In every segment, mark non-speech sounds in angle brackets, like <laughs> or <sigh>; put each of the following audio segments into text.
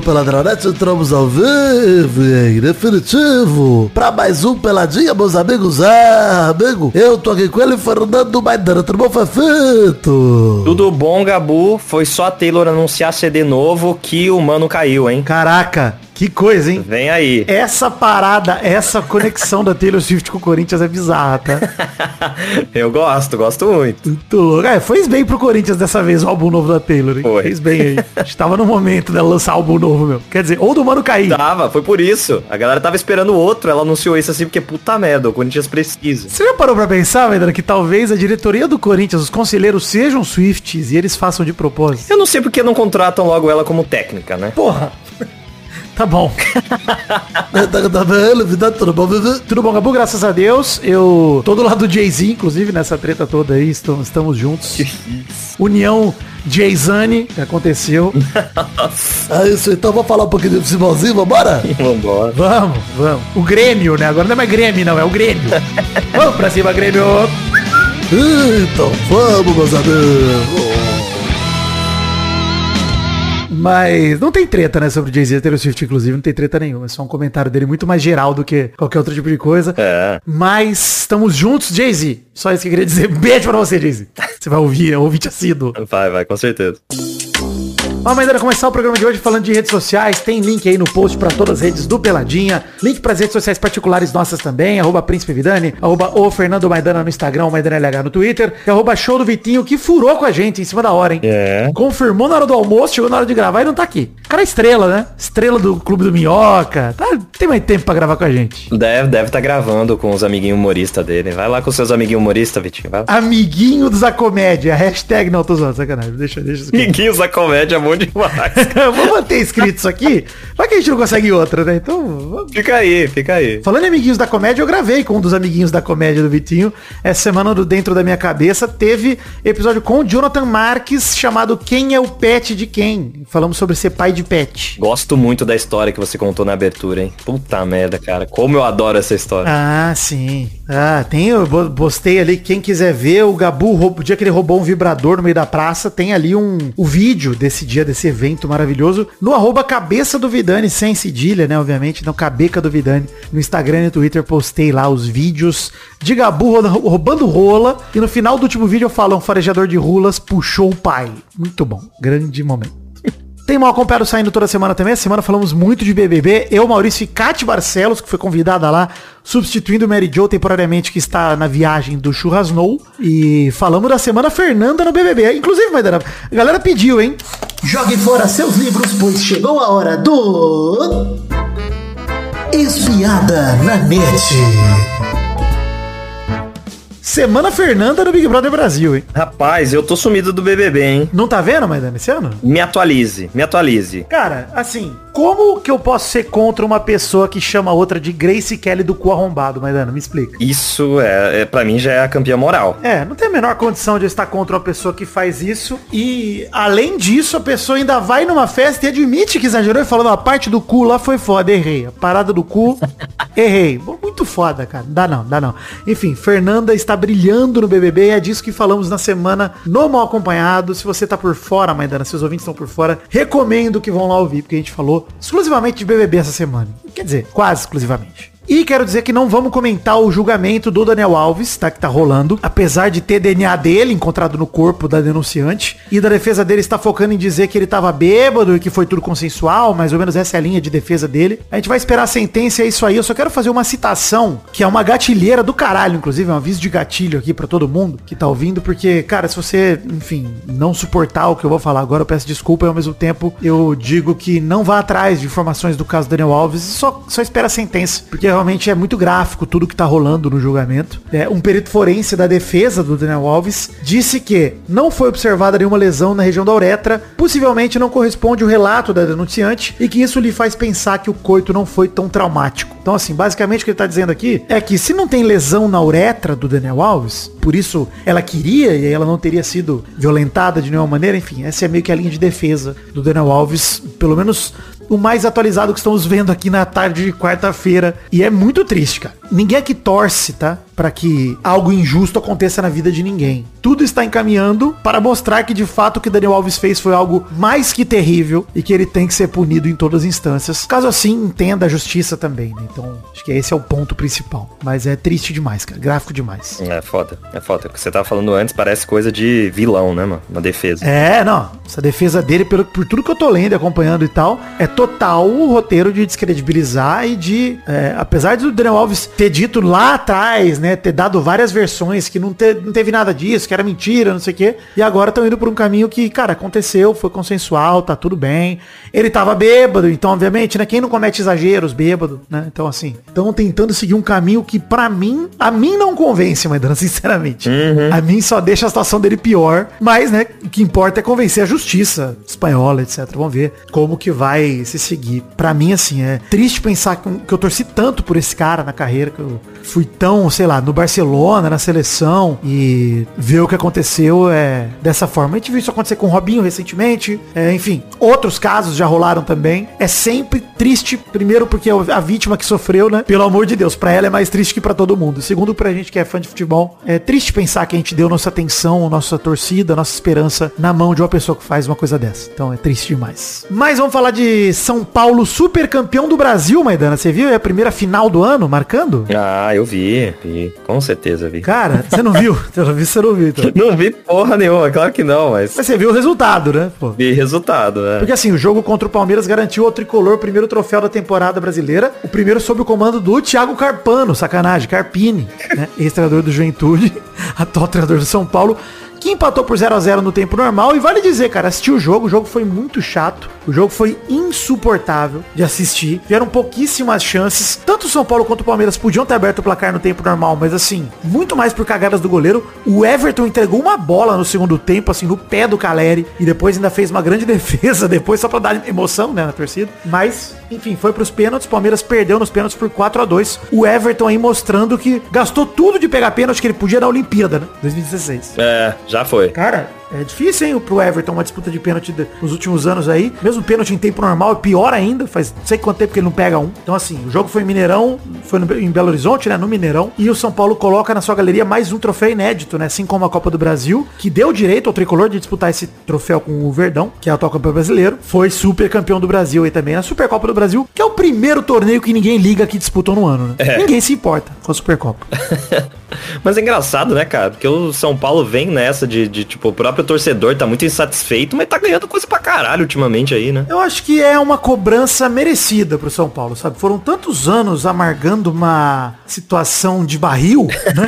do Peladronete, entramos ao vivo e em definitivo pra mais um Peladinha, meus amigos. Ah, amigo, eu tô aqui com ele, Fernando Maidana, tudo bom, Fefito? Tudo bom, Gabu? Foi só a Taylor anunciar CD novo que o mano caiu, hein? Caraca, que coisa, hein? Vem aí. Essa parada, essa conexão da Taylor Swift com o Corinthians é bizarra, tá? <laughs> Eu gosto, gosto muito. Muito louco. É, fez bem pro Corinthians dessa vez o álbum novo da Taylor, hein? Foi. Fez bem aí. A gente tava no momento dela lançar álbum novo, meu. Quer dizer, ou do Mano cair. Tava, foi por isso. A galera tava esperando outro, ela anunciou isso assim porque puta merda, o Corinthians precisa. Você já parou pra pensar, Vendra, que talvez a diretoria do Corinthians, os conselheiros sejam Swifts e eles façam de propósito? Eu não sei porque não contratam logo ela como técnica, né? Porra. Tá bom. Tá, tá tudo bom? Tudo bom, Gabu? Graças a Deus. Eu tô do lado do Jay-Z, inclusive, nessa treta toda aí. Estamos, estamos juntos. União Jay-Zane, que aconteceu. É isso, então vamos falar um pouquinho de futebolzinho, vambora? <laughs> Vambora. Vamos, vamos. O Grêmio, né? Agora não é mais Grêmio, não, é o Grêmio. <laughs> vamos pra cima, Grêmio. Então vamos, meus amigos. Mas não tem treta, né, sobre o Jay-Z e Taylor Swift, inclusive, não tem treta nenhuma. É só um comentário dele muito mais geral do que qualquer outro tipo de coisa. É. Mas estamos juntos, Jay-Z. Só isso que eu queria dizer. <laughs> Beijo pra você, Jay-Z. Você vai ouvir, é um ouvinte assíduo. Vai, vai, com certeza. Vamos ainda começar o programa de hoje falando de redes sociais. Tem link aí no post para todas as redes do Peladinha. Link para as redes sociais particulares nossas também. Arroba Príncipe Vidani. Arroba o Fernando Maidana no Instagram. Maidana LH no Twitter. E arroba Show do Vitinho, que furou com a gente em cima da hora, hein? É. Confirmou na hora do almoço, chegou na hora de gravar e não tá aqui. Cara é estrela, né? Estrela do Clube do Minhoca. Tá, tem mais tempo pra gravar com a gente. Deve, deve tá gravando com os amiguinhos humoristas dele. Vai lá com seus amiguinhos humoristas, Vitinho. Vai lá. Amiguinho da comédia. Hashtag não, tô zoando, sacanagem. Deixa, deixa. Amiguinhos da comédia é bom demais. <laughs> Eu vou manter escrito isso aqui. Vai que a gente não consegue outra, né? Então, vamos fica aí, fica aí. Falando em amiguinhos da comédia, eu gravei com um dos amiguinhos da comédia do Vitinho. Essa semana do Dentro da Minha Cabeça teve episódio com o Jonathan Marques chamado Quem é o Pet de Quem? Falamos sobre ser pai de pet. Gosto muito da história que você contou na abertura, hein? Puta merda, cara. Como eu adoro essa história. Ah, sim. Ah, tem, eu postei ali, quem quiser ver, o Gabu, o dia que ele roubou um vibrador no meio da praça, tem ali um, o vídeo desse dia, desse evento maravilhoso, no arroba cabeça do Vidani, sem cedilha, né, obviamente, não, cabeca do Vidani, no Instagram e no Twitter, postei lá os vídeos de Gabu roubando rola, e no final do último vídeo eu falo, um farejador de rulas puxou o pai. Muito bom, grande momento. Tem mal acompanhado saindo toda semana também. Essa semana falamos muito de BBB. Eu, Maurício e Cate Barcelos, que foi convidada lá, substituindo Mary Jo temporariamente, que está na viagem do Churrasnou. E falamos da semana Fernanda no BBB. Inclusive, Maidana, a galera pediu, hein? Jogue fora seus livros, pois chegou a hora do... Espiada na net. Semana Fernanda no Big Brother Brasil, hein? Rapaz, eu tô sumido do BBB, hein? Não tá vendo, Maidana, esse ano? Me atualize, me atualize. Cara, assim, como que eu posso ser contra uma pessoa que chama outra de Grace Kelly do cu arrombado, Maidana? Me explica. Isso é, é para mim já é a campeã moral. É, não tem a menor condição de eu estar contra uma pessoa que faz isso. E, além disso, a pessoa ainda vai numa festa e admite que exagerou e falou, não, a parte do cu lá foi foda, errei. A parada do cu, <laughs> errei. Muito foda, cara. Dá não, dá não. Enfim, Fernanda está brilhando no BBB e é disso que falamos na semana no Mal Acompanhado. Se você tá por fora, Maidana, se os ouvintes estão por fora, recomendo que vão lá ouvir, porque a gente falou exclusivamente de BBB essa semana. Quer dizer, quase exclusivamente. E quero dizer que não vamos comentar o julgamento do Daniel Alves, tá? Que tá rolando. Apesar de ter DNA dele encontrado no corpo da denunciante. E da defesa dele está focando em dizer que ele tava bêbado e que foi tudo consensual. Mais ou menos essa é a linha de defesa dele. A gente vai esperar a sentença, é isso aí. Eu só quero fazer uma citação, que é uma gatilheira do caralho, inclusive. É um aviso de gatilho aqui pra todo mundo que tá ouvindo. Porque, cara, se você, enfim, não suportar o que eu vou falar agora, eu peço desculpa. E ao mesmo tempo, eu digo que não vá atrás de informações do caso Daniel Alves. E só, só espera a sentença. Porque realmente é muito gráfico tudo que tá rolando no julgamento. É, um perito forense da defesa do Daniel Alves disse que não foi observada nenhuma lesão na região da uretra, possivelmente não corresponde o relato da denunciante e que isso lhe faz pensar que o coito não foi tão traumático. Então assim, basicamente o que ele tá dizendo aqui é que se não tem lesão na uretra do Daniel Alves, por isso ela queria e ela não teria sido violentada de nenhuma maneira, enfim, essa é meio que a linha de defesa do Daniel Alves, pelo menos o mais atualizado que estamos vendo aqui na tarde de quarta-feira. E é muito triste, cara. Ninguém aqui torce, tá? Pra que algo injusto aconteça na vida de ninguém. Tudo está encaminhando para mostrar que de fato o que Daniel Alves fez foi algo mais que terrível e que ele tem que ser punido em todas as instâncias. Caso assim, entenda a justiça também, né? Então, acho que esse é o ponto principal. Mas é triste demais, cara. Gráfico demais. É foda, é foda. O que você tava falando antes parece coisa de vilão, né, mano? Uma defesa. É, não. Essa defesa dele, pelo, por tudo que eu tô lendo e acompanhando e tal, é total o roteiro de descredibilizar e de. é, apesar do Daniel Alves ter dito lá atrás, né? Ter dado várias versões que não, te- não teve nada disso, que era mentira, não sei o quê. E agora estão indo por um caminho que, cara, aconteceu, foi consensual, tá tudo bem. Ele tava bêbado, então, obviamente, né? Quem não comete exageros, bêbado, né? Então, assim, estão tentando seguir um caminho que, pra mim, a mim não convence, Maidana, <laughs> sinceramente. A mim só deixa a situação dele pior. Mas, né, o que importa é convencer a justiça espanhola, etc. Vamos ver como que vai se seguir. Pra mim, assim, é triste pensar que eu torci tanto por esse cara na carreira, que eu fui tão, sei lá, no Barcelona, na seleção, e ver o que aconteceu é dessa forma. A gente viu isso acontecer com o Robinho recentemente, é, enfim, outros casos já rolaram também. É sempre triste, primeiro porque é a vítima que sofreu, né? Pelo amor de Deus, pra ela é mais triste que pra todo mundo. Segundo, pra gente que é fã de futebol, é triste pensar que a gente deu nossa atenção, nossa torcida, nossa esperança na mão de uma pessoa que faz uma coisa dessa. Então é triste demais. Mas vamos falar de São Paulo, super campeão do Brasil, Maidana. Você viu? É a primeira final do ano, marcando? Ah, eu vi, vi. Com certeza vi. Cara, você não viu? <laughs> Pelo visto você não viu, então. Não vi porra nenhuma, claro que não, mas Mas você viu o resultado, né? Pô. vi resultado, né? Porque assim, o jogo contra o Palmeiras garantiu ao tricolor o primeiro troféu da temporada brasileira. O primeiro sob o comando do Thiago Carpano, sacanagem, Carpini, né? Ex-treinador do Juventude, <laughs> atual treinador do São Paulo, que empatou por 0 a 0 no tempo normal. E vale dizer, cara, assistiu o jogo, o jogo foi muito chato. O jogo foi insuportável de assistir. Vieram pouquíssimas chances. Tanto o São Paulo quanto o Palmeiras podiam ter aberto o placar no tempo normal, mas assim, muito mais por cagadas do goleiro. O Everton entregou uma bola no segundo tempo, assim, no pé do Caleri. E depois ainda fez uma grande <laughs> defesa, depois só pra dar emoção, né, na torcida. Mas, enfim, foi pros pênaltis. O Palmeiras perdeu nos pênaltis por 4 a 2 O Everton aí mostrando que gastou tudo de pegar pênalti que ele podia na Olimpíada, né? 2016. É, já foi. Cara, é difícil, hein, pro Everton uma disputa de pênalti nos últimos anos aí. Mesmo pênalti em tempo normal é pior ainda. Faz não sei quanto tempo que ele não pega um. Então, assim, o jogo foi em Mineirão, foi no- em Belo Horizonte, né? No Mineirão. E o São Paulo coloca na sua galeria mais um troféu inédito, né? Assim como a Copa do Brasil, que deu direito ao tricolor de disputar esse troféu com o Verdão, que é o atual campeão brasileiro. Foi super campeão do Brasil aí também na Supercopa do Brasil, que é o primeiro torneio que ninguém liga que disputou no ano, né? Ninguém se importa com a Supercopa. <laughs> Mas é engraçado, né, cara? Porque o São Paulo vem nessa de, de, tipo, o próprio torcedor tá muito insatisfeito, mas tá ganhando coisa pra caralho ultimamente aí, né? Eu acho que é uma cobrança merecida pro São Paulo, sabe? Foram tantos anos amargando uma situação de barril, <laughs> né?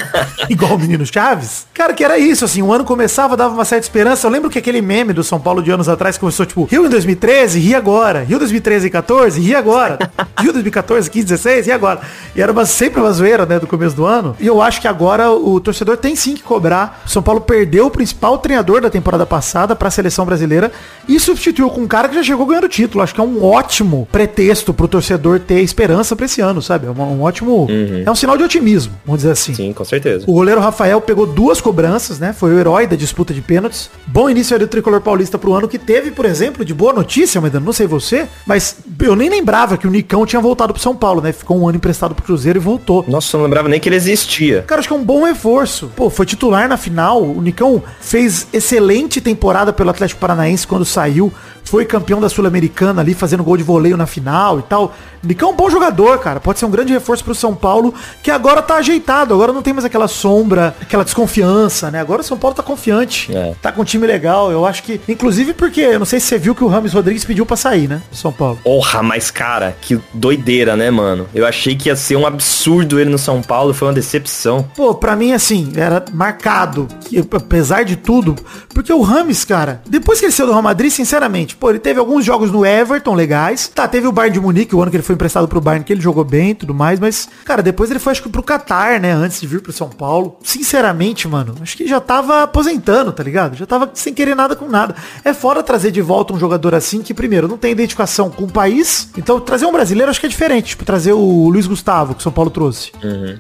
Igual o menino Chaves. Cara, que era isso, assim, o ano começava, dava uma certa esperança. Eu lembro que aquele meme do São Paulo de anos atrás começou, tipo, Rio em 2013, ri agora. Rio 2013 e 14, ri agora. Rio 2014, 15, 16, e agora? E era uma, sempre uma zoeira, né, do começo do ano. E eu acho que agora o torcedor tem sim que cobrar. O São Paulo perdeu o principal treinador da temporada passada pra seleção brasileira e substituiu com um cara que já chegou ganhando título. Acho que é um ótimo pretexto pro torcedor ter esperança pra esse ano, sabe? É uma- um ótimo... É um sinal de otimismo, vamos dizer assim. Sim, com certeza. O goleiro Rafael pegou duas cobranças, né? Foi o herói da disputa de pênaltis. Bom início aí do tricolor paulista pro ano que teve, por exemplo, de boa notícia, Maidano, não sei você, mas eu nem lembrava que o Nicão tinha voltado pro São Paulo, né? Ficou um ano emprestado pro Cruzeiro e voltou. Nossa, eu não lembrava nem que ele existia. Cara, acho que é um bom reforço. Pô, foi titular na final. O Nicão fez excelente temporada pelo Atlético Paranaense quando saiu. Foi campeão da Sul-Americana ali, fazendo gol de voleio na final e tal. Nicão é um bom jogador, cara. Pode ser um grande reforço pro São Paulo, que agora tá ajeitado. Agora não tem mais aquela sombra, aquela desconfiança, né? Agora o São Paulo tá confiante. É. Tá com um time legal. Eu acho que, inclusive porque, eu não sei se você viu que o Rames Rodrigues pediu pra sair, né? Do São Paulo. Porra, mas cara, que doideira, né, mano? Eu achei que ia ser um absurdo ele no São Paulo, foi uma decepção. Pô, pra mim, assim, era marcado, que, apesar de tudo, porque o Rames, cara, depois que ele saiu do Real Madrid, sinceramente, pô, ele teve alguns jogos no Everton legais, tá, teve o Bayern de Munique, o ano que ele foi emprestado pro Bayern, que ele jogou bem e tudo mais, mas, cara, depois ele foi, acho que pro Qatar, né, antes de vir pro São Paulo. Sinceramente, mano, acho que já tava aposentando, tá ligado? Já tava sem querer nada com nada. É fora trazer de volta um jogador assim, que primeiro, não tem identificação com o país, então trazer um brasileiro acho que é diferente, tipo, trazer o Luiz Gustavo, que o São Paulo trouxe.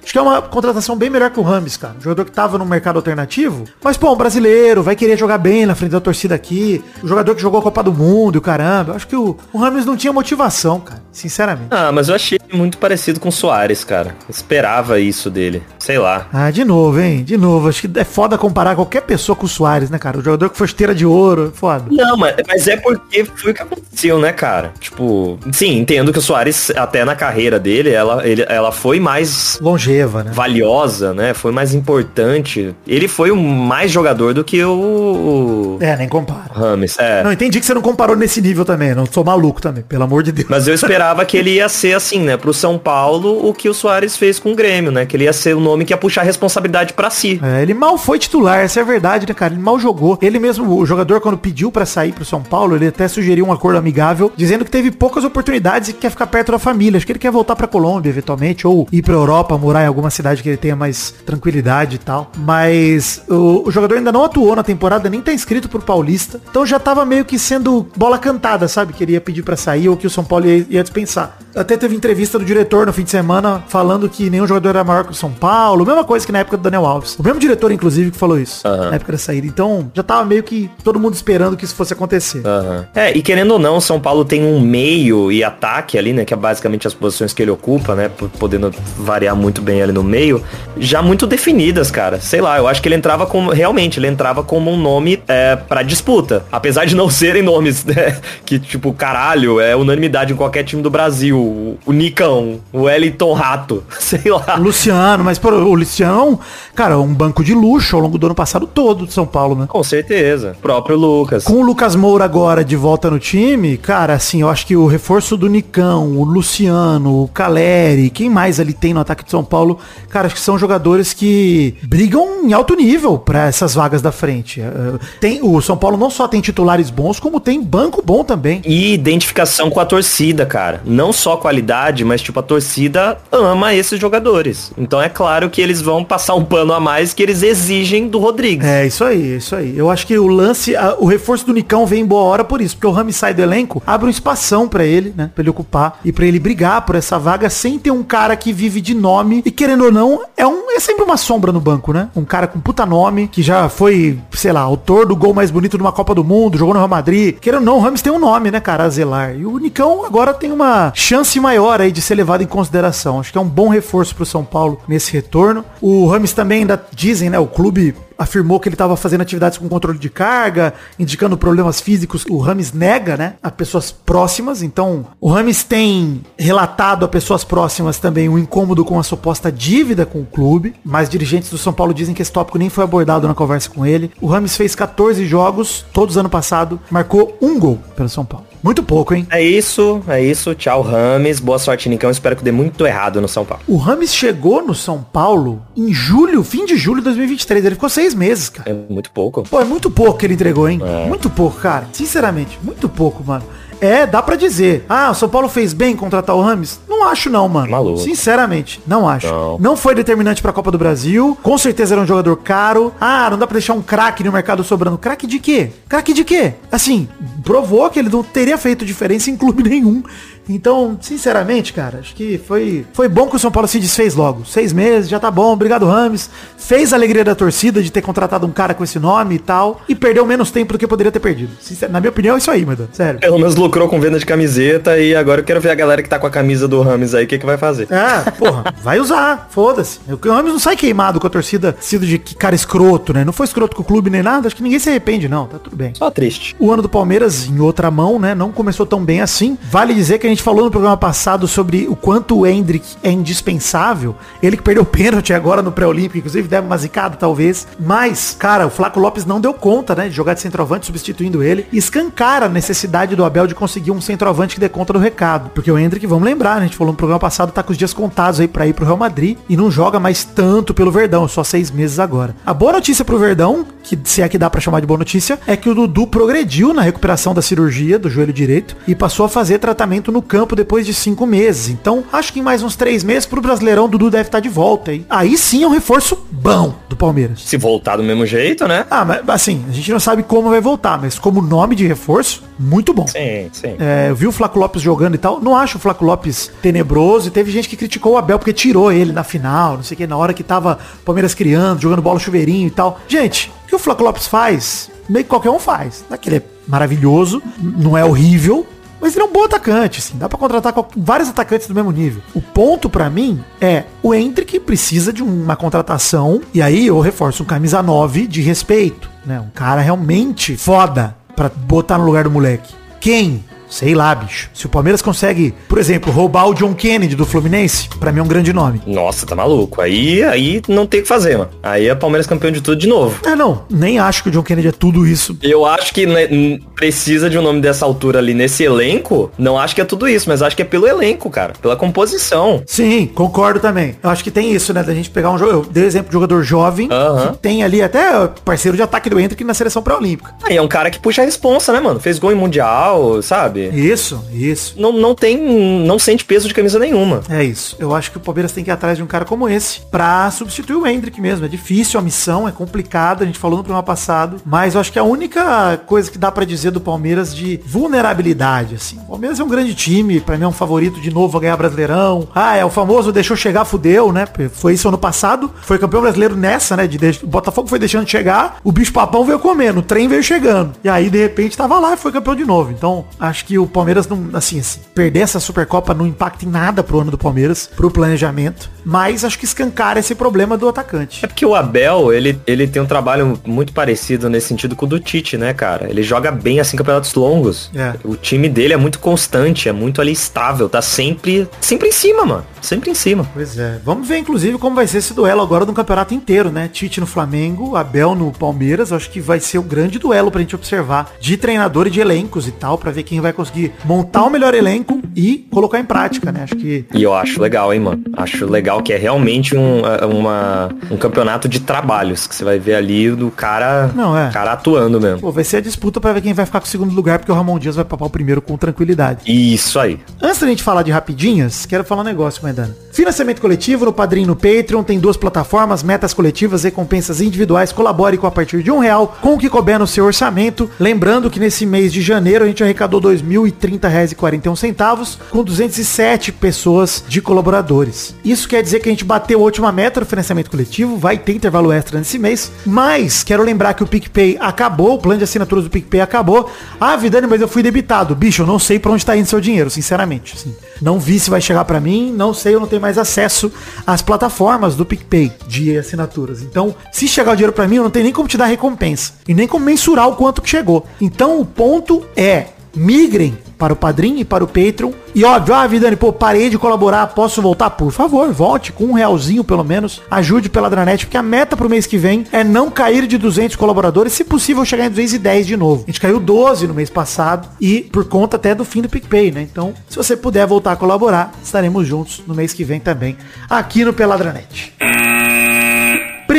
Acho que é uma contratação bem melhor que o Rames, cara. Um jogador que tava no mercado alternativo. Mas, pô, um brasileiro, vai querer jogar bem na frente da torcida aqui. O jogador que jogou a Copa do Mundo e o caramba. Eu acho que o, o Rames não tinha motivação, cara. Sinceramente. Ah, mas eu achei muito parecido com o Soares, cara. Esperava isso dele. Sei lá. Ah, de novo, hein? De novo. Acho que é foda comparar qualquer pessoa com o Soares, né, cara? O jogador que foi esteira de ouro, foda. Não, mas, mas é porque foi o que aconteceu, né, cara? Tipo, sim, entendo que o Soares, até na carreira dele, ela, ele, ela foi mais Longeva, né? valiosa, né? Foi mais importante. Ele foi o mais jogador do que o, É, nem compara. Rames. É. Não, entendi que você não comparou nesse nível também. Não sou maluco também, pelo amor de Deus. Mas eu esperava que ele ia ser assim, né, pro São Paulo, o que o Soares fez com o Grêmio, né? Que ele ia ser o nome que ia puxar a responsabilidade pra si. É, ele mal foi titular, essa é a verdade, né, cara? Ele mal jogou. Ele mesmo, o jogador, quando pediu pra sair pro São Paulo, ele até sugeriu um acordo amigável, dizendo que teve poucas oportunidades e que quer ficar perto da família. Acho que ele quer voltar pra Colômbia, eventualmente, ou ir pra Europa, morar em alguma cidade que ele tenha mais tranquilidade e tal. Mas o, o jogador ainda não atuou na temporada, nem tá inscrito pro Paulista. Então já tava meio que sendo bola cantada, sabe? Que ele ia pedir pra sair ou que o São Paulo ia, ia dispensar. Até teve entrevista do diretor no fim de semana falando que nenhum jogador era maior que o São Paulo. Mesma coisa que na época do Daniel Alves. O mesmo diretor, inclusive, que falou isso Aham. na época da saída. Então, já tava meio que todo mundo esperando que isso fosse acontecer. Aham. É, e querendo ou não, São Paulo tem um meio e ataque ali, né? Que é basicamente as posições que ele ocupa, né? Podendo variar muito bem ali no meio, já muito definidas, cara. Sei lá, eu acho que ele entrava como. Realmente, ele entrava como um nome é, pra disputa. Apesar de não <laughs> serem nomes, <laughs> né? Que, tipo, caralho, é unanimidade em qualquer time do Brasil. O, o Nicão, o Wellington Rato, <laughs> sei lá. O Luciano, mas pô, o Luciano, cara, um banco de luxo ao longo do ano passado todo de São Paulo, né? Com certeza. O próprio Lucas. Com o Lucas Moura agora de volta no time, cara, assim, eu acho que o reforço do Nicão, o Luciano, o Caleri, quem mais ali tem no ataque de São Paulo, cara, acho que são jogadores que brigam em alto nível pra essas vagas da frente. Eh, Tem, o São Paulo não só tem titulares bons, como tem banco bom também. E identificação com a torcida, cara. Não só qualidade, mas tipo, a torcida ama esses jogadores. Então é claro que eles vão passar um pano a mais que eles exigem do Rodrigues. É, isso aí, isso aí. Eu acho que o lance, a- o reforço do Nicão vem em boa hora por isso, porque o Rami sai do elenco, abre um espação pra ele, né, pra ele ocupar e pra ele brigar por essa vaga sem ter um cara que vive de nome e querendo ou não, é um é sempre uma sombra no banco, né? Um cara com puta nome, que já foi, sei lá, autor do gol mais bonito de uma Copa do Mundo, jogou no Real Madrid. Querendo ou não, o Rames tem um nome, né, cara, a zelar. E o Nicão agora tem uma chance maior aí de ser levado em consideração. Acho que é um bom reforço pro São Paulo nesse retorno. O Rames também ainda dizem, né, o clube afirmou que ele estava fazendo atividades com controle de carga, indicando problemas físicos. O Rames nega, né, a pessoas próximas. Então, o Rames tem relatado a pessoas próximas também um incômodo com a suposta dívida com o clube. Mas dirigentes do São Paulo dizem que esse tópico nem foi abordado na conversa com ele. O Rames fez 14 jogos, todos ano passado, marcou um gol pelo São Paulo. Muito pouco, hein? É isso, é isso. Tchau, Rames. Boa sorte, Nicão. Espero que dê muito errado no São Paulo. O Rames chegou no São Paulo em julho, fim de julho de 2023. Ele ficou seis meses, cara. É muito pouco. Pô, é muito pouco que ele entregou, hein? Muito pouco, cara. Sinceramente, muito pouco, mano. É, dá pra dizer. Ah, o São Paulo fez bem em contratar o Rames? Não acho não, mano. Maluco. Sinceramente, não acho. Não. Não foi determinante pra Copa do Brasil. Com certeza era um jogador caro. Ah, não dá pra deixar um craque no mercado sobrando. Craque de quê? Craque de quê? Assim, provou que ele não teria feito diferença em clube <laughs> nenhum. Então, sinceramente, cara, acho que foi, foi bom que o São Paulo se desfez logo. Seis meses, já tá bom. Obrigado, Rames. Fez a alegria da torcida de ter contratado um cara com esse nome e tal. E perdeu menos tempo do que poderia ter perdido. Na minha opinião, é isso aí, meu Deus. Sério. Pelo menos lucrou com venda de camiseta e agora eu quero ver a galera que tá com a camisa do Rames aí, o que, que vai fazer. É, porra, vai usar, foda-se. O Rames não sai queimado com a torcida sido de que cara escroto, né? Não foi escroto com o clube nem nada, acho que ninguém se arrepende, não, tá tudo bem. Só triste. O ano do Palmeiras, em outra mão, né? Não começou tão bem assim. Vale dizer que a gente falou no programa passado sobre o quanto o Hendrick é indispensável. Ele que perdeu o pênalti agora no pré-olímpico, inclusive deve uma zicada, talvez. Mas, cara, o Flaco Lopes não deu conta, né? De jogar de centroavante, substituindo ele. E escancara a necessidade do Abel de conseguir um centroavante que dê conta do recado. Porque o Hendrick, vamos lembrar, né? A gente falou no programa passado, tá com os dias contados aí pra ir pro Real Madrid. E não joga mais tanto pelo Verdão, só seis meses agora. A boa notícia pro Verdão, que se é que dá pra chamar de boa notícia, é que o Dudu progrediu na recuperação da cirurgia do joelho direito e passou a fazer tratamento no campo depois de cinco meses. Então, acho que em mais uns três meses pro Brasileirão, Dudu deve estar de volta. Hein? Aí sim é um reforço bom do Palmeiras. Se voltar do mesmo jeito, né? Ah, mas assim, a gente não sabe como vai voltar, mas como nome de reforço, muito bom. Sim, sim. É, eu vi o Flaco Lopes jogando e tal. Não acho o Flaco Lopes tenebroso. E teve gente que criticou o Abel porque tirou ele na final, não sei o que, na hora que tava o Palmeiras criando, jogando bola chuveirinho e tal. Gente, o que o Flaco Lopes faz, meio que qualquer um faz. Não é que ele é maravilhoso, não é horrível, Mas ele é um bom atacante, assim. Dá pra contratar vários atacantes do mesmo nível. O ponto pra mim é o Hendrick precisa de uma contratação. E aí eu reforço um camisa 9 de respeito, né? Um cara realmente foda pra botar no lugar do moleque. Quem? Sei lá, bicho. Se o Palmeiras consegue, por exemplo, roubar o John Kennedy do Fluminense, pra mim é um grande nome. Nossa, tá maluco. Aí, aí não tem o que fazer, mano. Aí é Palmeiras campeão de tudo de novo. É, não. Nem acho que o John Kennedy é tudo isso. Eu acho que né, precisa de um nome dessa altura ali nesse elenco. Não acho que é tudo isso, mas acho que é pelo elenco, cara. Pela composição. Sim, concordo também. Eu acho que tem isso, né? Da gente pegar um jogo. Eu dei exemplo de jogador jovem, Aham. que tem ali até parceiro de ataque do Hendrick na seleção pré-olímpica. Aí é um cara que puxa a responsa, né, mano? Fez gol em Mundial, sabe? Isso, isso. Não, não tem. Não sente peso de camisa nenhuma. É isso. Eu acho que o Palmeiras tem que ir atrás de um cara como esse pra substituir o Hendrick mesmo. É difícil a missão, é complicado, a gente falou no programa passado, mas eu acho que a única coisa que dá pra dizer do Palmeiras de vulnerabilidade, assim. O Palmeiras é um grande time, pra mim é um favorito de novo a ganhar Brasileirão. Ah, é o famoso deixou chegar, fudeu, né? Foi isso ano passado, foi campeão brasileiro nessa, né? De deix- O Botafogo foi deixando de chegar, o bicho papão veio comendo, o trem veio chegando. E aí, de repente, tava lá e foi campeão de novo. Então, acho que o Palmeiras não, assim, assim, perder essa Supercopa não impacta em nada pro ano do Palmeiras, pro planejamento. Mas acho que escancara esse problema do atacante. É porque o Abel, ele, ele tem um trabalho muito parecido nesse sentido com o do Tite, né, cara? Ele joga bem assim campeonatos longos. É. O time dele é muito constante, é muito ali estável, tá sempre, sempre em cima, mano. Sempre em cima. Pois é. Vamos ver, inclusive, como vai ser esse duelo agora no campeonato inteiro, né? Tite no Flamengo, Abel no Palmeiras. Acho que vai ser o grande duelo pra gente observar de treinador e de elencos e tal, pra ver quem vai conseguir montar o melhor elenco e colocar em prática, né? Acho que E eu acho legal, hein, mano. Acho legal que é realmente um, é, uma, um campeonato de trabalhos, que você vai ver ali do cara, Não, é. cara atuando mesmo. pô, vai ser a disputa pra ver quem vai ficar com o segundo lugar, porque o Ramon Dias vai papar o primeiro com tranquilidade. Isso aí. Antes da gente falar de rapidinhas, quero falar um negócio, Maidana. Financiamento coletivo no Padrim no Patreon, tem duas plataformas, metas coletivas, recompensas individuais, colabore com a partir de um real, com o que couber no seu orçamento. Lembrando que nesse mês de janeiro a gente arrecadou R$ 2.030,41 centavos, com 207 pessoas de colaboradores. Isso quer dizer que a gente bateu a última meta do financiamento coletivo, vai ter intervalo extra nesse mês, mas quero lembrar que o PicPay acabou, o plano de assinaturas do PicPay acabou. Ah, Vidani, mas eu fui debitado. Bicho, eu não sei pra onde tá indo seu dinheiro, sinceramente. assim. Não vi se vai chegar pra mim, não sei, eu não tenho mais acesso às plataformas do PicPay de assinaturas. Então, se chegar o dinheiro pra mim, eu não tenho nem como te dar recompensa e nem como mensurar o quanto que chegou. Então, o ponto é migrem para o Padrim e para o Patreon. E óbvio, ah, Vidani, pô, parei de colaborar, posso voltar? Por favor, volte com um realzinho pelo menos. Ajude pela Dranet, porque a meta pro mês que vem é não cair de 200 colaboradores, se possível chegar em 210 de novo. A gente caiu 12 no mês passado e por conta até do fim do PicPay, né? Então, se você puder voltar a colaborar, estaremos juntos no mês que vem também, aqui no Peladranet.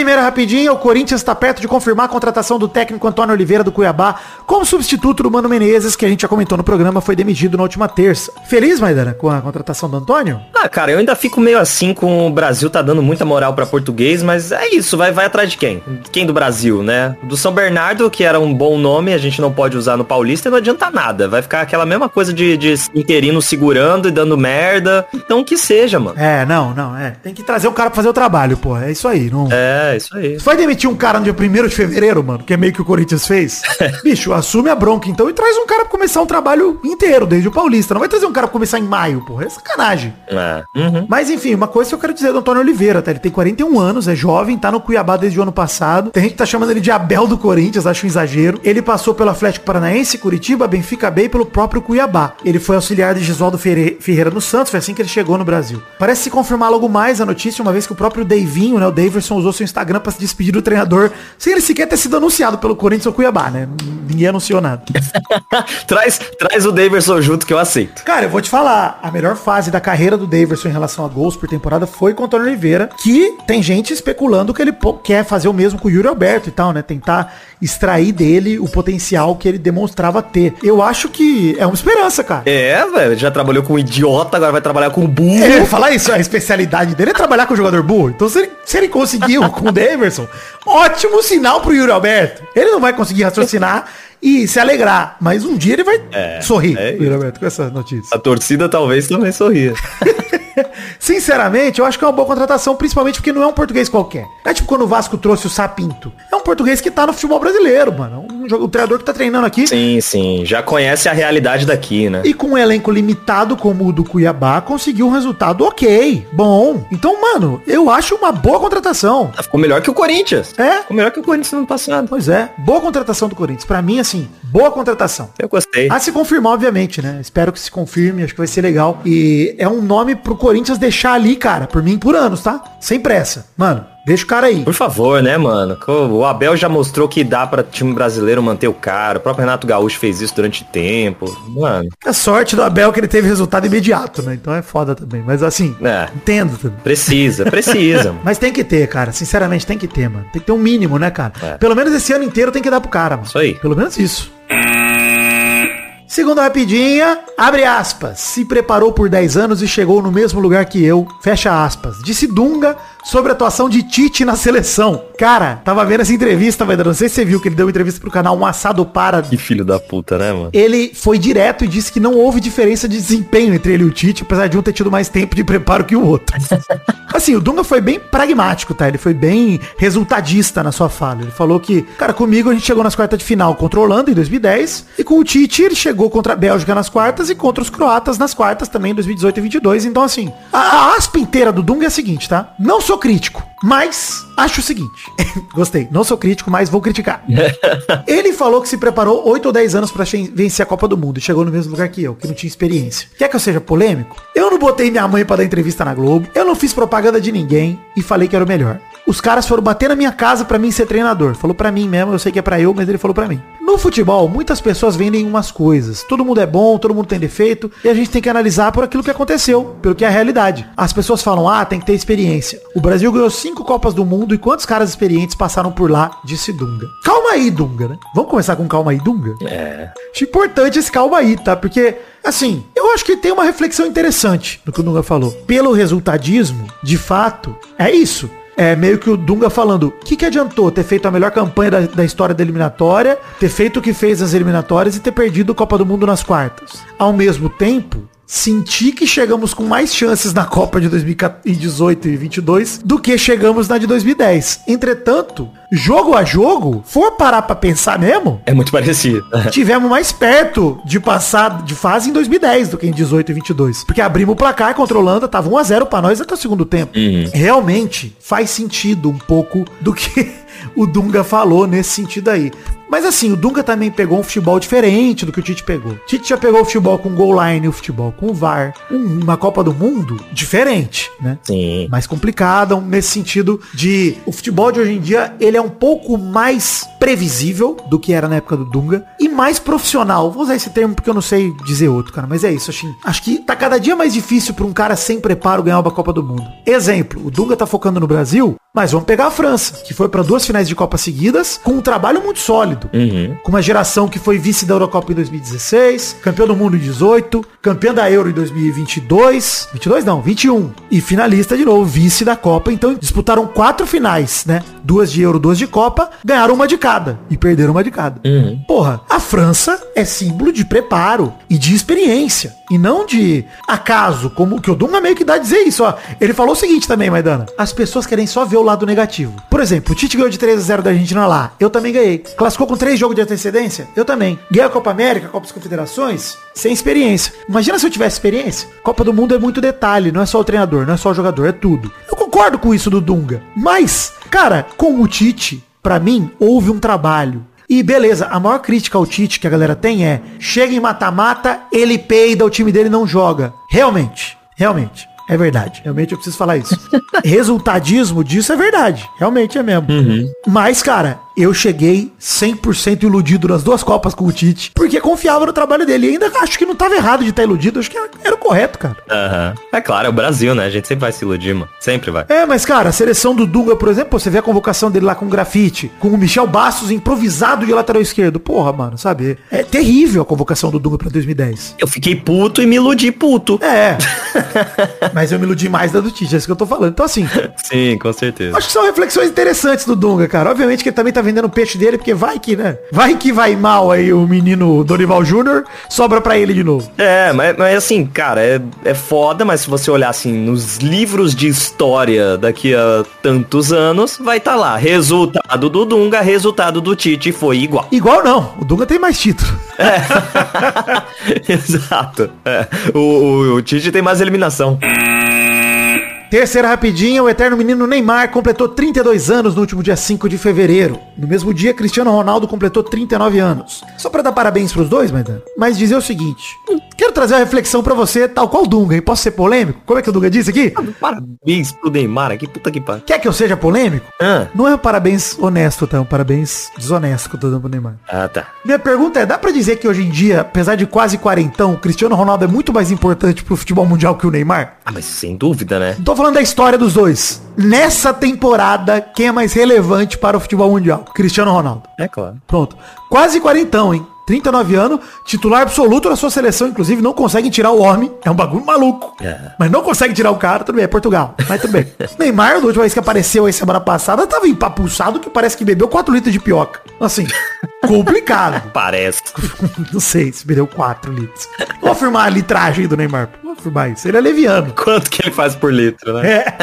Primeira rapidinha, o Corinthians está perto de confirmar a contratação do técnico Antônio Oliveira do Cuiabá como substituto do Mano Menezes, que a gente já comentou no programa, foi demitido na última terça. Feliz, Maidana, com a contratação do Antônio? Ah, cara, eu ainda fico meio assim com o Brasil tá dando muita moral pra português, mas é isso, vai, vai atrás de quem? Quem do Brasil, né? Do São Bernardo, que era um bom nome, a gente não pode usar no Paulista e não adianta nada. Vai ficar aquela mesma coisa de, de interino segurando e dando merda. Então que seja, mano. É, não, não, é. Tem que trazer o cara pra fazer o trabalho, pô. É isso aí. Não... É, isso aí. Você vai demitir um cara no dia 1 de fevereiro, mano, que é meio que o Corinthians fez? <laughs> Bicho, assume a bronca então e traz um cara pra começar um trabalho inteiro, desde o Paulista. Não vai trazer um cara pra começar em maio, porra. É sacanagem. É. Uhum. Mas enfim, uma coisa que eu quero dizer do Antônio Oliveira, tá? Ele tem 41 anos, é jovem, tá no Cuiabá desde o ano passado. Tem gente que tá chamando ele de Abel do Corinthians, acho um exagero. Ele passou pelo Atlético Paranaense, Curitiba, Benfica B e pelo próprio Cuiabá. Ele foi auxiliar de Gesualdo Ferre- Ferreira no Santos, foi assim que ele chegou no Brasil. Parece se confirmar logo mais a notícia, uma vez que o próprio Davinho, né, o Daverson, usou seu Instagram pra se despedir do treinador, sem ele sequer ter sido anunciado pelo Corinthians ou Cuiabá, né? Ninguém anunciou nada. <laughs> traz, traz o Daverson junto que eu aceito. Cara, eu vou te falar, a melhor fase da carreira do Daverson em relação a gols por temporada foi com o Antônio Oliveira, que tem gente especulando que ele quer fazer o mesmo com o Yuri Alberto e tal, né? Tentar extrair dele o potencial que ele demonstrava ter. Eu acho que é uma esperança, cara. É, velho, já trabalhou com um idiota, agora vai trabalhar com um burro. É, falar isso, a especialidade dele é trabalhar com o jogador burro. Então, se ele, se ele conseguiu <laughs> com o Daverson, ótimo sinal pro Yuri Alberto. Ele não vai conseguir raciocinar e se alegrar, mas um dia ele vai É, sorrir, é Yuri Alberto, com essa notícia. A torcida talvez também sorria. <laughs> <laughs> Sinceramente, eu acho que é uma boa contratação, principalmente porque não é um português qualquer. Não é tipo quando o Vasco trouxe o Sapinto. É um português que tá no futebol brasileiro, mano. Um um, jogo- um treinador que tá treinando aqui. Sim, sim. Já conhece a realidade daqui, né? E com um elenco limitado como o do Cuiabá, conseguiu um resultado ok, bom. Então, mano, eu acho uma boa contratação. Ficou melhor que o Corinthians. É? Ficou melhor que o Corinthians no ano passado. Pois é, boa contratação do Corinthians. Pra mim, assim, boa contratação. Eu gostei. A se confirmar, obviamente, né? Espero que se confirme, acho que vai ser legal. E é um nome pro Corinthians deixar ali, cara, por mim, por anos, tá? Sem pressa. Mano, deixa o cara aí. Por favor, né, mano? O Abel já mostrou que dá pra time brasileiro manter o cara. O próprio Renato Gaúcho fez isso durante tempo. Mano, A sorte do Abel é que ele teve resultado imediato, né? Então é foda também. Mas assim, é. entendo também. Precisa, <laughs> precisa. Mas tem que ter, cara. Sinceramente, tem que ter, mano. Tem que ter um mínimo, né, cara? É. Pelo menos esse ano inteiro tem que dar pro cara, mano. Isso aí. Pelo menos isso. Segunda rapidinha, abre aspas. Se preparou por 10 anos e chegou no mesmo lugar que eu, fecha aspas. Disse Dunga sobre a atuação de Tite na seleção. Cara, tava vendo essa entrevista, vai não sei se você viu que ele deu uma entrevista pro canal Um Assado Para. Que filho da puta, né, mano? Ele foi direto e disse que não houve diferença de desempenho entre ele e o Tite, apesar de um ter tido mais tempo de preparo que o outro. <laughs> Assim, o Dunga foi bem pragmático, tá? Ele foi bem resultadista na sua fala. Ele falou que, cara, comigo a gente chegou nas quartas de final contra a Holanda em 2010 e com o Tite ele chegou contra a Bélgica nas quartas e contra os croatas nas quartas também em 2018 e 22. Então, assim, a, a aspa inteira do Dunga é a seguinte, tá? Não sou crítico, mas acho o seguinte. <laughs> Gostei. Não sou crítico, mas vou criticar. <laughs> Ele falou que se preparou 8 ou 10 anos chen- vencer a Copa do Mundo e chegou no mesmo lugar que eu, que não tinha experiência. Quer que eu seja polêmico? Eu não botei minha mãe pra dar entrevista na Globo, eu não fiz propaganda de ninguém e falei que era o melhor. Os caras foram bater na minha casa pra mim ser treinador. Falou pra mim mesmo, eu sei que é pra eu, mas ele falou pra mim. No futebol, muitas pessoas vendem umas coisas. Todo mundo é bom, todo mundo tem defeito, e a gente tem que analisar por aquilo que aconteceu, pelo que é a realidade. As pessoas falam, ah, tem que ter experiência. O Brasil ganhou cinco Copas do Mundo e quantos caras experientes passaram por lá, disse Dunga. Calma aí, Dunga, né? Vamos começar com calma aí, Dunga? É. Acho importante esse calma aí, tá? Porque, assim, eu acho que tem uma reflexão interessante no que o Dunga falou. Pelo resultadismo, de fato, é isso. É meio que o Dunga falando, o que, que adiantou ter feito a melhor campanha da, da história da eliminatória, ter feito o que fez nas eliminatórias e ter perdido a Copa do Mundo nas quartas? Ao mesmo tempo, senti que chegamos com mais chances na Copa de 2018 e 22 do que chegamos na de 2010. Entretanto, jogo a jogo, for parar pra pensar mesmo, É muito parecido. <laughs> tivemos mais perto de passar de fase em 2010 do que em 18 e 22. Porque abrimos o placar contra a Holanda, tava 1 a 0 pra nós até o segundo tempo. Realmente faz sentido um pouco do que o Dunga falou nesse sentido aí. Mas assim, o Dunga também pegou um futebol diferente do que o Tite pegou. O Tite já pegou o futebol com goal line, o futebol com o VAR, um- uma Copa do Mundo diferente, né? Sim. mais complicada, nesse sentido de o futebol de hoje em dia, ele é um pouco mais previsível do que era na época do Dunga e mais profissional. Vou usar esse termo porque eu não sei dizer outro, cara, mas é isso, acho, acho que tá cada dia mais difícil para um cara sem preparo ganhar uma Copa do Mundo. Exemplo, o Dunga tá focando no Brasil, mas vamos pegar a França, que foi para duas finais de Copa seguidas com um trabalho muito sólido. Uhum. Com uma geração que foi vice da Eurocopa em 2016, campeão do mundo em 18, campeão da Euro em 2022, 22 não, 21, e finalista de novo, vice da Copa. Então disputaram quatro finais, né? Duas de Euro, duas de Copa, ganharam uma de cada e perderam uma de cada. Porra, a França é símbolo de preparo e de experiência e não de acaso, como que o Dunga meio que dá a dizer isso, ó. Ele falou o seguinte também, Maidana. As pessoas querem só ver o lado negativo. Por exemplo, o Tite ganhou de 3 a 0 da Argentina lá. Eu também ganhei. Classificou com três jogos de antecedência? Eu também. Ganhei a Copa América, Copa das Confederações? Sem experiência. Imagina se eu tivesse experiência. Copa do Mundo é muito detalhe, não é só o treinador, não é só o jogador, é tudo. Eu concordo com isso do Dunga. Mas, cara, com o Tite, pra mim, houve um trabalho. E beleza, a maior crítica ao Tite que a galera tem é, chega em mata-mata, ele peida, o time dele não joga. Realmente, realmente. É verdade. Realmente eu preciso falar isso. <laughs> Resultadismo disso é verdade. Realmente é mesmo. Mas, cara, eu cheguei 100% iludido nas duas Copas com o Tite, porque confiava no trabalho dele. E ainda acho que não tava errado de estar iludido. Acho que era, era o correto, cara. Aham. É claro, é o Brasil, né? A gente sempre vai se iludir, mano. Sempre vai. É, mas cara, a seleção do Dunga, por exemplo, você vê a convocação dele lá com o grafite, com o Michel Bastos improvisado de lateral esquerdo. Porra, mano, sabe? É terrível a convocação do Dunga pra 2010. Eu fiquei puto e me iludi puto. É. <laughs> mas eu me iludi mais da do Tite, é isso que eu tô falando. Então, assim, Sim, com certeza. acho que são reflexões interessantes do Dunga, cara. Obviamente que ele também tá vendendo o peixe dele, porque vai que, né? Vai que vai mal aí o menino Dorival Júnior, sobra pra ele de novo. É, mas, mas assim, cara, é, é foda, mas se você olhar assim nos livros de história daqui a tantos anos, vai estar tá lá. Resultado do Dunga, resultado do Tite foi igual. Igual não, o Dunga tem mais título. É. <laughs> Exato. É. O, o, o Tite tem mais eliminação. Terceira rapidinha, o eterno menino Neymar completou 32 anos no último dia 5 de fevereiro. No mesmo dia, Cristiano Ronaldo completou 39 anos. Só para dar parabéns pros dois, Maidana, mas dizer o seguinte, quero trazer uma reflexão para você, tal qual o Dunga, hein? Posso ser polêmico? Como é que o Dunga disse aqui? Parabéns pro Neymar aqui, puta que pariu. Quer que eu seja polêmico? Ah. Não é um parabéns honesto, tá? É um parabéns desonesto que eu tô dando pro Neymar. Ah, tá. Minha pergunta é, dá pra dizer que hoje em dia, apesar de quase quarentão, o Cristiano Ronaldo é muito mais importante pro futebol mundial que o Neymar? Ah, mas sem dúvida, né? Tô falando da história dos dois. Nessa temporada, quem é mais relevante para o futebol mundial? Cristiano Ronaldo. É claro. Pronto. Quase quarentão, hein? 39 anos, titular absoluto na sua seleção, inclusive não conseguem tirar o homem. É um bagulho maluco. É. Mas não consegue tirar o cara, tudo bem, é Portugal. Mas tudo bem. <laughs> Neymar, da última vez que apareceu aí semana passada, tava empapuçado que parece que bebeu 4 litros de pioca. Assim, <laughs> complicado. <laughs> Parece. não sei se bebeu 4 litros. Vou afirmar a litragem do Neymar. Vou afirmar isso. Ele é leviano. Quanto que ele faz por litro, né? É.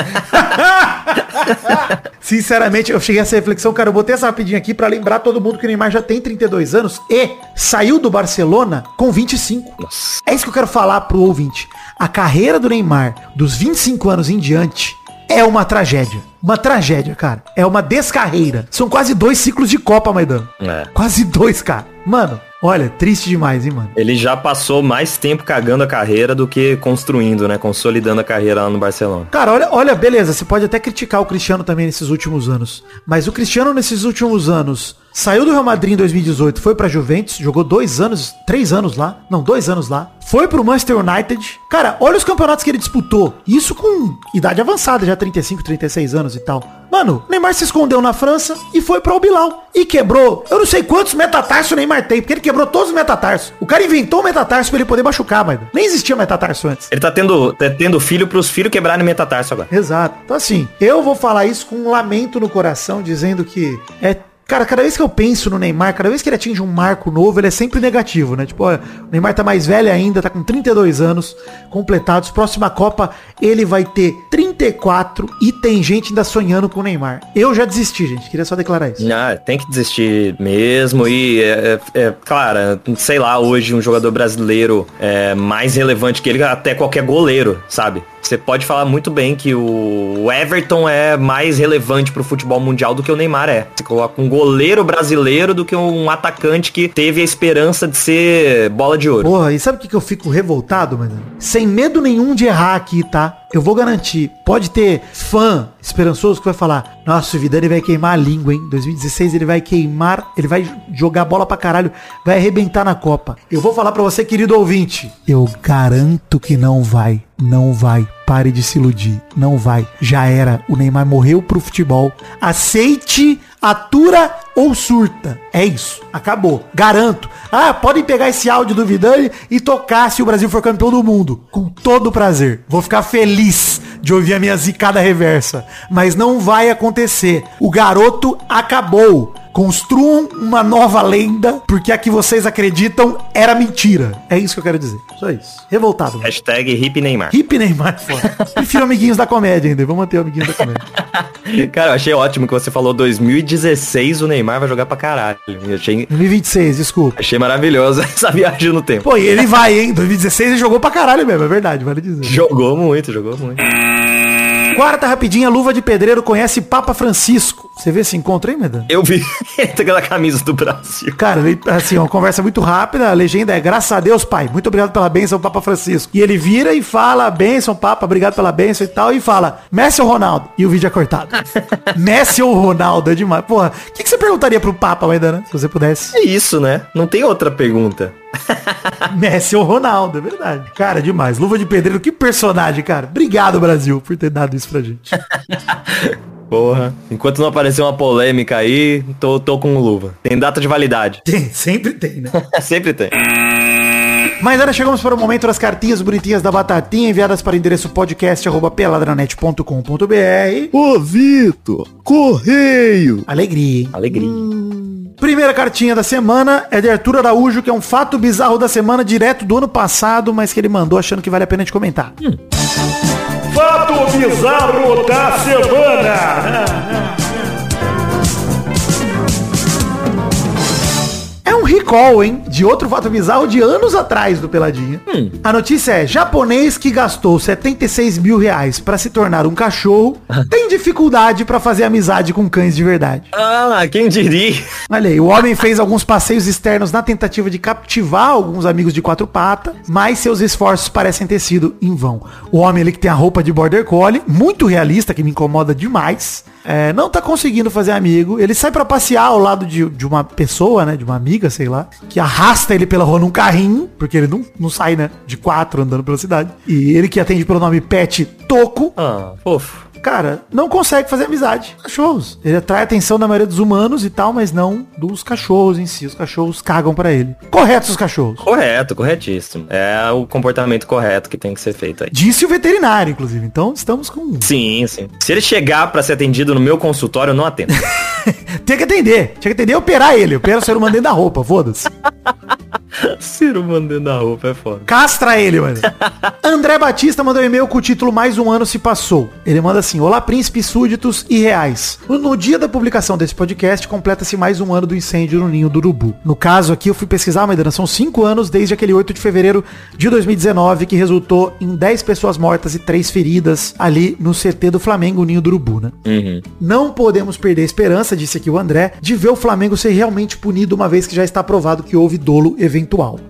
<laughs> Sinceramente, eu cheguei a essa reflexão, cara. Eu botei essa rapidinha aqui pra lembrar todo mundo que o Neymar já tem 32 anos e saiu do Barcelona com 25. Nossa. É isso que eu quero falar pro ouvinte. A carreira do Neymar, dos 25 anos em diante, é uma tragédia. Uma tragédia, cara. É uma descarreira. São quase dois ciclos de Copa, Maidano. É. Quase dois, cara. Mano, olha, triste demais, hein, mano. Ele já passou mais tempo cagando a carreira do que construindo, né? Consolidando a carreira lá no Barcelona. Cara, olha, olha, beleza, você pode até criticar o Cristiano também nesses últimos anos. Mas o Cristiano nesses últimos anos saiu do Real Madrid em 2018, foi pra Juventus, jogou dois anos, três anos lá. Não, dois anos lá. Foi pro Manchester United. Cara, olha os campeonatos que ele disputou. Isso com idade avançada, já 35, 36 anos e tal. Mano, Neymar se escondeu na França e foi para o Bilal. E quebrou, eu não sei quantos metatarsos o Neymar tem, porque ele quebrou todos os metatarsos. O cara inventou o metatarso pra ele poder machucar, mas nem existia metatarso antes. Ele tá tendo, tá tendo filho pros filhos quebrarem metatarso agora. Exato. Então assim, eu vou falar isso com um lamento no coração, dizendo que é Cara, cada vez que eu penso no Neymar, cada vez que ele atinge um marco novo, ele é sempre negativo, né? Tipo, o Neymar tá mais velho ainda, tá com 32 anos completados. Próxima Copa, ele vai ter 34 e tem gente ainda sonhando com o Neymar. Eu já desisti, gente. Queria só declarar isso. Ah, tem que desistir mesmo e, é, é, é, claro, sei lá, hoje um jogador brasileiro é mais relevante que ele, até qualquer goleiro, sabe? Você pode falar muito bem que o Everton é mais relevante pro futebol mundial do que o Neymar é. Você coloca um goleiro brasileiro do que um atacante que teve a esperança de ser bola de ouro. Porra, e sabe o que, eu fico revoltado, mano? Sem medo nenhum de errar aqui, tá? Eu vou garantir. Pode ter fã esperançoso que vai falar, nossa, o Vidani vai queimar a língua, hein? 2016 ele vai queimar, ele vai jogar bola pra caralho, vai arrebentar na Copa. Eu vou falar pra você, querido ouvinte. Eu garanto que não vai. Não vai. Pare de se iludir. Não vai. Já era. O Neymar morreu pro futebol. Aceite, atura ou surta. É isso. Acabou. Garanto. Ah, podem pegar esse áudio do Vidani e tocar se o Brasil for campeão do mundo. Com todo prazer. Vou ficar feliz de ouvir a minha zicada reversa. Mas não vai acontecer. O garoto acabou. Construam uma nova lenda, porque a que vocês acreditam era mentira. É isso que eu quero dizer. Só isso. Revoltado. Mano. Hashtag hip Neymar. Hip Neymar, foda. Prefiro amiguinhos da comédia ainda. Vamos manter o amiguinhos da comédia. <laughs> Cara, eu achei ótimo que você falou 2016 o Neymar vai jogar pra caralho. Eu achei, 2026, desculpa. achei maravilhosa <laughs> essa viagem no tempo. Pô, e ele vai, hein? 2016 ele jogou pra caralho mesmo, é verdade, vale dizer. Jogou muito, jogou muito. Quarta rapidinha, luva de pedreiro conhece Papa Francisco. Você vê esse encontro aí, Medan? Eu vi <laughs> aquela camisa do Brasil. Cara, ele, assim, uma conversa muito rápida, a legenda é graças a Deus, pai, muito obrigado pela bênção, Papa Francisco. E ele vira e fala, bênção, Papa, obrigado pela bênção e tal, e fala, Messi ou Ronaldo? E o vídeo é cortado. <laughs> Messi ou Ronaldo? É demais. Porra, o que, que você perguntaria pro Papa, Maidana, se você pudesse? É isso, né? Não tem outra pergunta. <laughs> Messi ou Ronaldo, é verdade. Cara, demais. Luva de pedreiro, que personagem, cara. Obrigado, Brasil, por ter dado isso pra gente. <laughs> Porra. Enquanto não aparecer uma polêmica aí, tô, tô com luva. Tem data de validade. Tem, sempre tem, né? <laughs> Sempre tem. Mas agora chegamos para o momento das cartinhas bonitinhas da Batatinha enviadas para o endereço podcast.peladranet.com.br. Ô, Vitor, correio. Alegria, hein? Alegria. Primeira cartinha da semana é de Arthur Araújo, que é um fato bizarro da semana direto do ano passado, mas que ele mandou achando que vale a pena de comentar. Fato bizarro da semana. <laughs> recall, hein? De outro fato bizarro de anos atrás do Peladinha. A notícia é, japonês que gastou 76 mil reais pra se tornar um cachorro <laughs> tem dificuldade pra fazer amizade com cães de verdade. Ah, quem diria? Olha aí, o homem fez alguns passeios externos na tentativa de captivar alguns amigos de quatro patas, mas seus esforços parecem ter sido em vão. O homem ali que tem a roupa de border collie, muito realista, que me incomoda demais, é, não tá conseguindo fazer amigo. Ele sai pra passear ao lado de, de uma pessoa, né, de uma amiga, sei lá, que arrasta ele pela rua num carrinho, porque ele não, não sai, né, de quatro andando pela cidade. E ele que atende pelo nome Pet Toco, Ah, fofo. Cara, não consegue fazer amizade com cachorros. Ele atrai a atenção da maioria dos humanos e tal, mas não dos cachorros em si. Os cachorros cagam pra ele. Corretos os cachorros. Correto, corretíssimo. É o comportamento correto que tem que ser feito aí. Disse o veterinário, inclusive. Então estamos com. Sim, sim. Se ele chegar pra ser atendido no meu consultório, eu não atendo. <laughs> Tem que atender. Tinha que atender e operar ele. Opera o ser humano dentro da roupa, foda-se. <laughs> <laughs> Ciro mandando a roupa é foda. Castra ele, mano. <laughs> André Batista mandou um e-mail com o título Mais um ano se passou. Ele manda assim: Olá, príncipes súditos e reais. No dia da publicação desse podcast, completa-se mais um ano do incêndio no Ninho do Urubu. No caso aqui, eu fui pesquisar, Maidana, são cinco anos desde aquele 8 de fevereiro de 2019, que resultou em 10 pessoas mortas e 3 feridas ali no CT do Flamengo, Ninho do Urubu, né? Uhum. Não podemos perder a esperança, disse aqui o André, de ver o Flamengo ser realmente punido uma vez que já está provado que houve dolo eventual.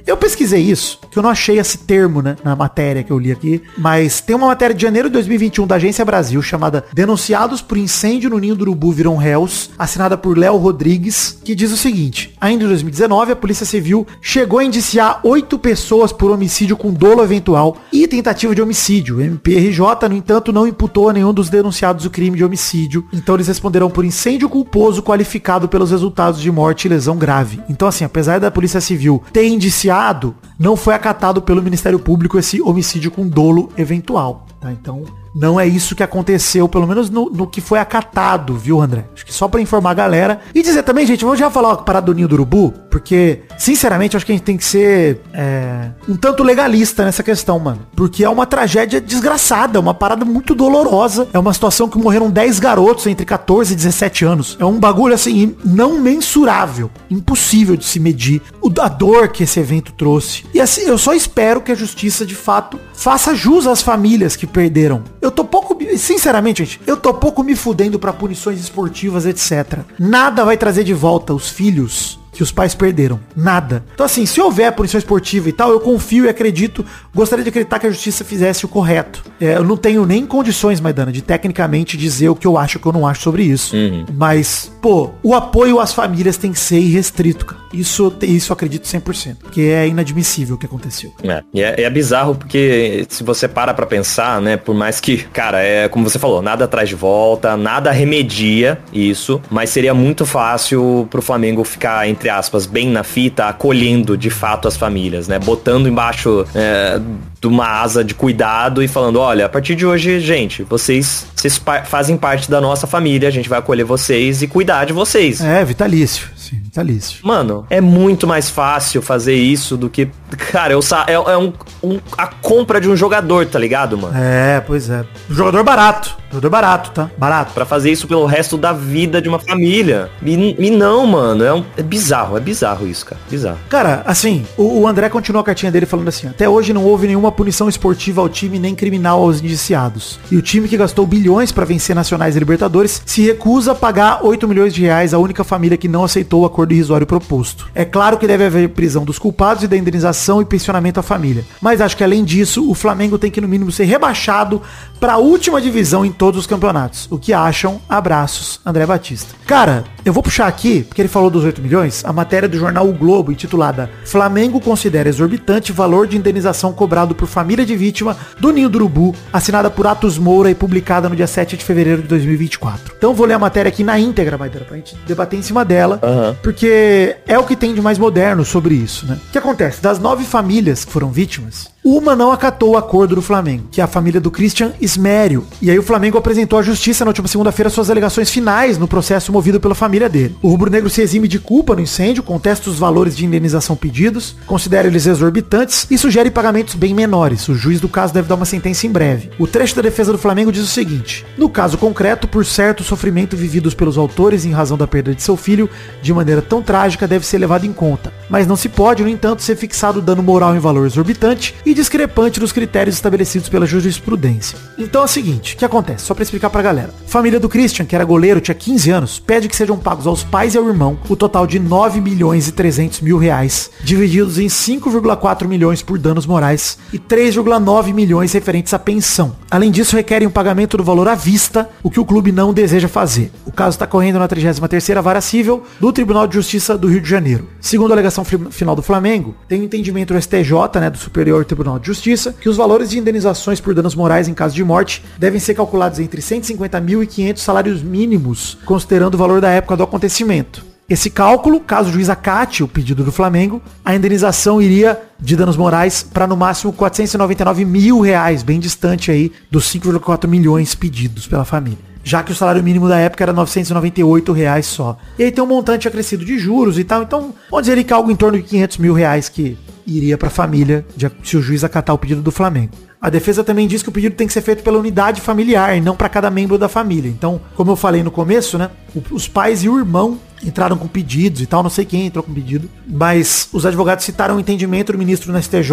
Eu pesquisei isso, que eu não achei esse termo, né, na matéria que eu li aqui, mas tem uma matéria de janeiro de 2021 da Agência Brasil chamada Denunciados por incêndio no Ninho do Urubu viram réus, assinada por Léo Rodrigues, que diz o seguinte: Ainda em 2019, a Polícia Civil chegou a indiciar oito pessoas por homicídio com dolo eventual e tentativa de homicídio. O MPRJ, no entanto, não imputou a nenhum dos denunciados o crime de homicídio. Então eles responderão por incêndio culposo qualificado pelos resultados de morte e lesão grave. Então assim, apesar da Polícia Civil ter indiciado, não foi acatado pelo Ministério Público esse homicídio com dolo eventual. Tá? Então não é isso que aconteceu, pelo menos no, no que foi acatado, viu, André? Acho que só pra informar a galera. E dizer também, gente, vamos já falar parada do Ninho do Urubu, porque, sinceramente, acho que a gente tem que ser é, um tanto legalista nessa questão, mano. Porque é uma tragédia desgraçada, é uma parada muito dolorosa. É uma situação que morreram 10 garotos entre 14 e 17 anos. É um bagulho, assim, não mensurável. Impossível de se medir. A dor que esse evento trouxe. E assim, eu só espero que a justiça, de fato, faça jus às famílias que perderam. Eu tô pouco, sinceramente, gente, eu tô pouco me fudendo pra punições esportivas, etc. Nada vai trazer de volta os filhos que os pais perderam. Nada. Então assim, se houver punição esportiva e tal, eu confio e acredito, gostaria de acreditar que a justiça fizesse o correto. É, eu não tenho nem condições, Maidana, de tecnicamente dizer o que eu acho que eu não acho sobre isso. Mas, pô, o apoio às famílias tem que ser irrestrito, cara. Isso, isso eu acredito 100%. Porque é inadmissível o que aconteceu. É, e é, é bizarro porque se você para pra pensar, né, por mais que, cara, é como você falou, nada traz de volta, nada remedia isso, mas seria muito fácil pro Flamengo ficar, entre aspas, bem na fita, acolhendo de fato as famílias, né, botando embaixo é, de uma asa de cuidado e falando, olha, a partir de hoje, gente, vocês, vocês fazem parte da nossa família, a gente vai acolher vocês e cuidar de vocês. É, vitalício. Sim, vitalício. Mano, é muito mais fácil fazer isso do que. Cara, eu sa... é, é um, um- a compra de um jogador, tá ligado, mano? É, pois é. Um jogador barato. Jogador barato, tá? Barato. Pra fazer isso pelo resto da vida de uma família. E, e não, mano. É, um- é bizarro, é bizarro isso, cara. Bizarro. Cara, assim, o, o André continuou a cartinha dele falando assim, até hoje não houve nenhuma punição esportiva ao time nem criminal aos indiciados. E o time que gastou bilhões pra vencer Nacionais e Libertadores se recusa a pagar 8 milhões de reais à única família que não aceitou o acordo irrisório proposto. É claro que deve haver prisão dos culpados e da indenização e pensionamento à família. Mas acho que além disso, o Flamengo tem que no mínimo ser rebaixado pra última divisão em todos os campeonatos. O que acham? Abraços, André Batista. Cara, Eu vou puxar aqui, porque ele falou dos 8 milhões, a matéria do jornal O Globo, intitulada Flamengo considera exorbitante valor de indenização cobrado por família de vítima do Ninho do Urubu, assinada por Atos Moura e publicada no dia 7 de fevereiro de 2024. Então vou ler a matéria aqui na íntegra, Maidana, pra gente debater em cima dela, Porque é o que tem de mais moderno sobre isso, né? O que acontece? Das nove famílias que foram vítimas, uma não acatou o acordo do Flamengo, que é a família do Christian Ismério. E aí o Flamengo apresentou à justiça na última segunda-feira suas alegações finais no processo movido pela família dele. O rubro-negro se exime de culpa no incêndio, contesta os valores de indenização pedidos, considera eles exorbitantes e sugere pagamentos bem menores. O juiz do caso deve dar uma sentença em breve. O trecho da defesa do Flamengo diz o seguinte: No caso concreto, por certo sofrimento vividos pelos autores em razão da perda de seu filho, de maneira tão trágica, deve ser levado em conta. Mas não se pode, no entanto, ser fixado dano moral em valor exorbitante e discrepante dos critérios estabelecidos pela jurisprudência. Então é o seguinte, o que acontece? Só pra explicar pra galera. Família do Christian, que era goleiro, tinha 15 anos, pede que sejam pagos aos pais e ao irmão o total de 9 milhões e 300 mil reais, divididos em 5,4 milhões por danos morais e 3,9 milhões referentes à pensão. Além disso, requerem o pagamento do valor à vista, o que o clube não deseja fazer. O caso está correndo na 33ª Vara Cível do Tribunal de Justiça do Rio de Janeiro. Segundo a alegação fi- final do Flamengo, tem um entendimento do STJ, né, do Superior Tribunal de Justiça, que os valores de indenizações por danos morais em caso de morte devem ser calculados entre 150 mil e 500 salários mínimos, considerando o valor da época do acontecimento. Esse cálculo, caso o juiz acate o pedido do Flamengo, a indenização iria de danos morais para no máximo 499 mil reais, bem distante aí dos 5,4 milhões pedidos pela família. Já que o salário mínimo da época era 998 reais só. E aí tem um montante acrescido de juros e tal. Então, vamos dizer que algo em torno de 500 mil reais que iria para a família de- se o juiz acatar o pedido do Flamengo. A defesa também diz que o pedido tem que ser feito pela unidade familiar e não para cada membro da família. Então, como eu falei no começo, né, os pais e o irmão entraram com pedidos e tal, não sei quem entrou com pedido, mas os advogados citaram o entendimento do ministro na STJ,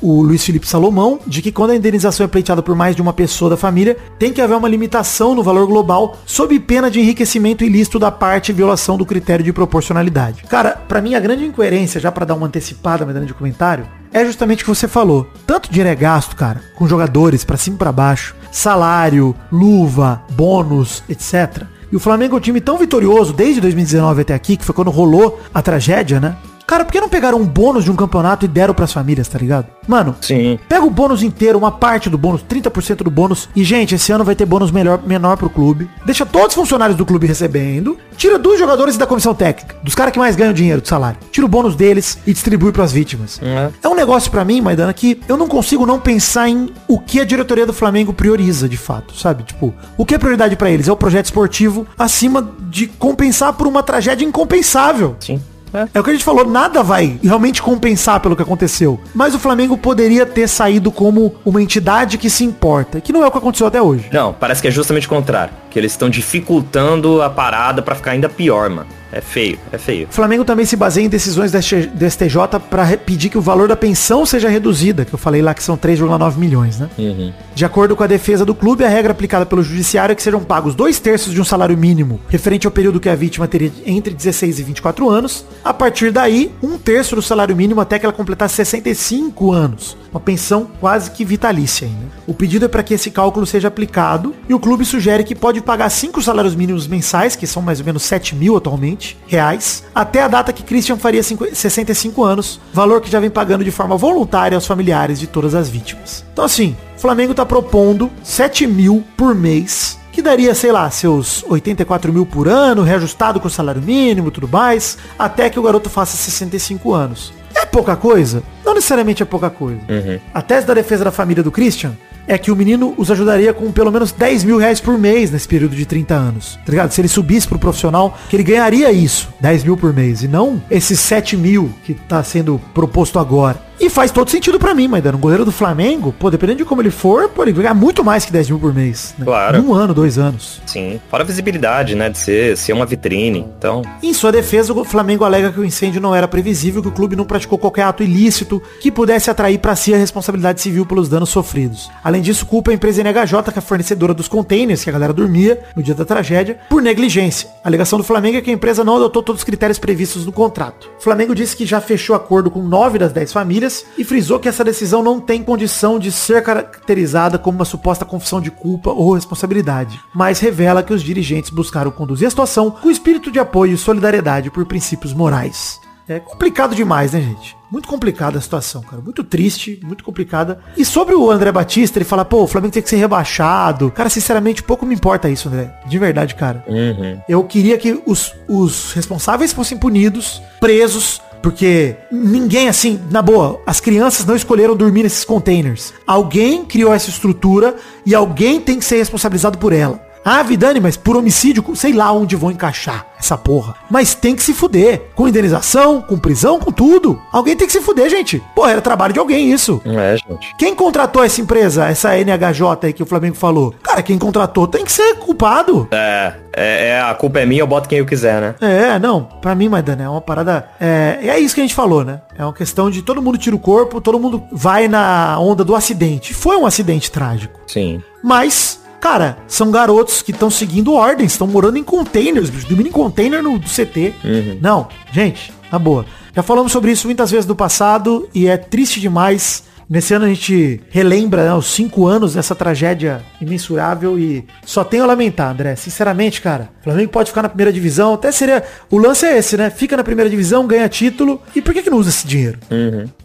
o Luiz Felipe Salomão, de que quando a indenização é pleiteada por mais de uma pessoa da família, tem que haver uma limitação no valor global sob pena de enriquecimento ilícito da parte e violação do critério de proporcionalidade. Cara, pra mim a grande incoerência, já pra dar uma antecipada medalha de comentário, é justamente o que você falou. Tanto dinheiro é gasto, cara, com jogadores pra cima e pra baixo, salário, luva, bônus, etc. E o Flamengo é um time tão vitorioso desde 2019 até aqui, que foi quando rolou a tragédia, né? Cara, por que não pegaram um bônus de um campeonato e deram pras famílias, tá ligado? Mano, Sim. Pega o bônus inteiro, uma parte do bônus, 30% do bônus. E, gente, esse ano vai ter bônus melhor, menor pro clube. Deixa todos os funcionários do clube recebendo. Tira dos jogadores e da comissão técnica, dos caras que mais ganham dinheiro de salário. Tira o bônus deles e distribui pras vítimas. É. É um negócio pra mim, Maidana, que eu não consigo não pensar em o que a diretoria do Flamengo prioriza, de fato, sabe? Tipo, o que é prioridade pra eles? É o projeto esportivo acima de compensar por uma tragédia incompensável. Sim. É. É o que a gente falou, nada vai realmente compensar pelo que aconteceu. Mas o Flamengo poderia ter saído como uma entidade que se importa, que não é o que aconteceu até hoje. Não, parece que é justamente o contrário. Que eles estão dificultando a parada pra ficar ainda pior, mano. É feio, é feio. O Flamengo também se baseia em decisões do ST do STJ para pedir que o valor da pensão seja reduzida, que eu falei lá que são 3,9 milhões, né? Uhum. De acordo com a defesa do clube, a regra aplicada pelo judiciário é que sejam pagos dois terços de um salário mínimo, referente ao período que a vítima teria entre 16 e 24 anos. A partir daí, um terço do salário mínimo até que ela completasse 65 anos. Uma pensão quase que vitalícia ainda. O pedido é para que esse cálculo seja aplicado e o clube sugere que pode pagar cinco salários mínimos mensais, que são mais ou menos 7 mil atualmente, reais, até a data que Christian faria cinco- 65 anos, valor que já vem pagando de forma voluntária aos familiares de todas as vítimas. Então assim, o Flamengo tá propondo 7 mil por mês, que daria, sei lá, seus 84 mil por ano, reajustado com o salário mínimo e tudo mais, até que o garoto faça 65 anos. É pouca coisa? Não necessariamente é pouca coisa. A tese da defesa da família do Christian é que o menino os ajudaria com pelo menos 10 mil reais por mês nesse período de 30 anos. Tá ligado? Se ele subisse pro profissional, que ele ganharia isso, 10 mil por mês, e não esses 7 mil que tá sendo proposto agora. E faz todo sentido pra mim, Maidana. Um goleiro do Flamengo, pô, dependendo de como ele for, pô, ele ganhar muito mais que 10 mil por mês. né? Claro. Um ano, dois anos. Sim. Fora a visibilidade, né? De ser, ser uma vitrine. Então, Em sua defesa, o Flamengo alega que o incêndio não era previsível, que o clube não praticou qualquer ato ilícito que pudesse atrair para si a responsabilidade civil pelos danos sofridos. Além disso, culpa a empresa NHJ, que é a fornecedora dos containers que a galera dormia no dia da tragédia, por negligência. A alegação do Flamengo é que a empresa não adotou todos os critérios previstos no contrato. O Flamengo disse que já fechou acordo com nove das dez famílias desse e frisou que essa decisão não tem condição de ser caracterizada como uma suposta confissão de culpa ou responsabilidade, mas revela que os dirigentes buscaram conduzir a situação com espírito de apoio e solidariedade por princípios morais. É complicado demais, né, gente? Muito complicada a situação, cara. Muito triste, muito complicada. E sobre o André Batista, ele fala, pô, o Flamengo tem que ser rebaixado. Cara, sinceramente, pouco me importa isso, André. De verdade, cara. Uhum. Eu queria que os, os responsáveis fossem punidos, presos, porque ninguém, assim, na boa, as crianças não escolheram dormir nesses containers. Alguém criou essa estrutura e alguém tem que ser responsabilizado por ela. Ah, Vidani, mas por homicídio, sei lá onde vão encaixar essa porra. Mas tem que se fuder. Com indenização, com prisão, com tudo. Alguém tem que se fuder, gente. Porra, era trabalho de alguém isso. É, gente. Quem contratou essa empresa, essa NHJ aí que o Flamengo falou? Cara, quem contratou tem que ser culpado. É, é, é, a culpa é minha, eu boto quem eu quiser, né? É, não, pra mim, Maidana, é uma parada. É, é isso que a gente falou, né? É uma questão de todo mundo tira o corpo, todo mundo vai na onda do acidente. Foi um acidente trágico. Sim. Mas, cara, são garotos que estão seguindo ordens, estão morando em containers, bicho, dormindo em container no do CT. Não, gente, na boa. Já falamos sobre isso muitas vezes no passado e é triste demais. Nesse ano a gente relembra né, os cinco anos dessa tragédia imensurável e só tenho a lamentar, André. Sinceramente, cara, o Flamengo pode ficar na primeira divisão, até seria. O lance é esse, né? Fica na primeira divisão, ganha título. E por que, que não usa esse dinheiro?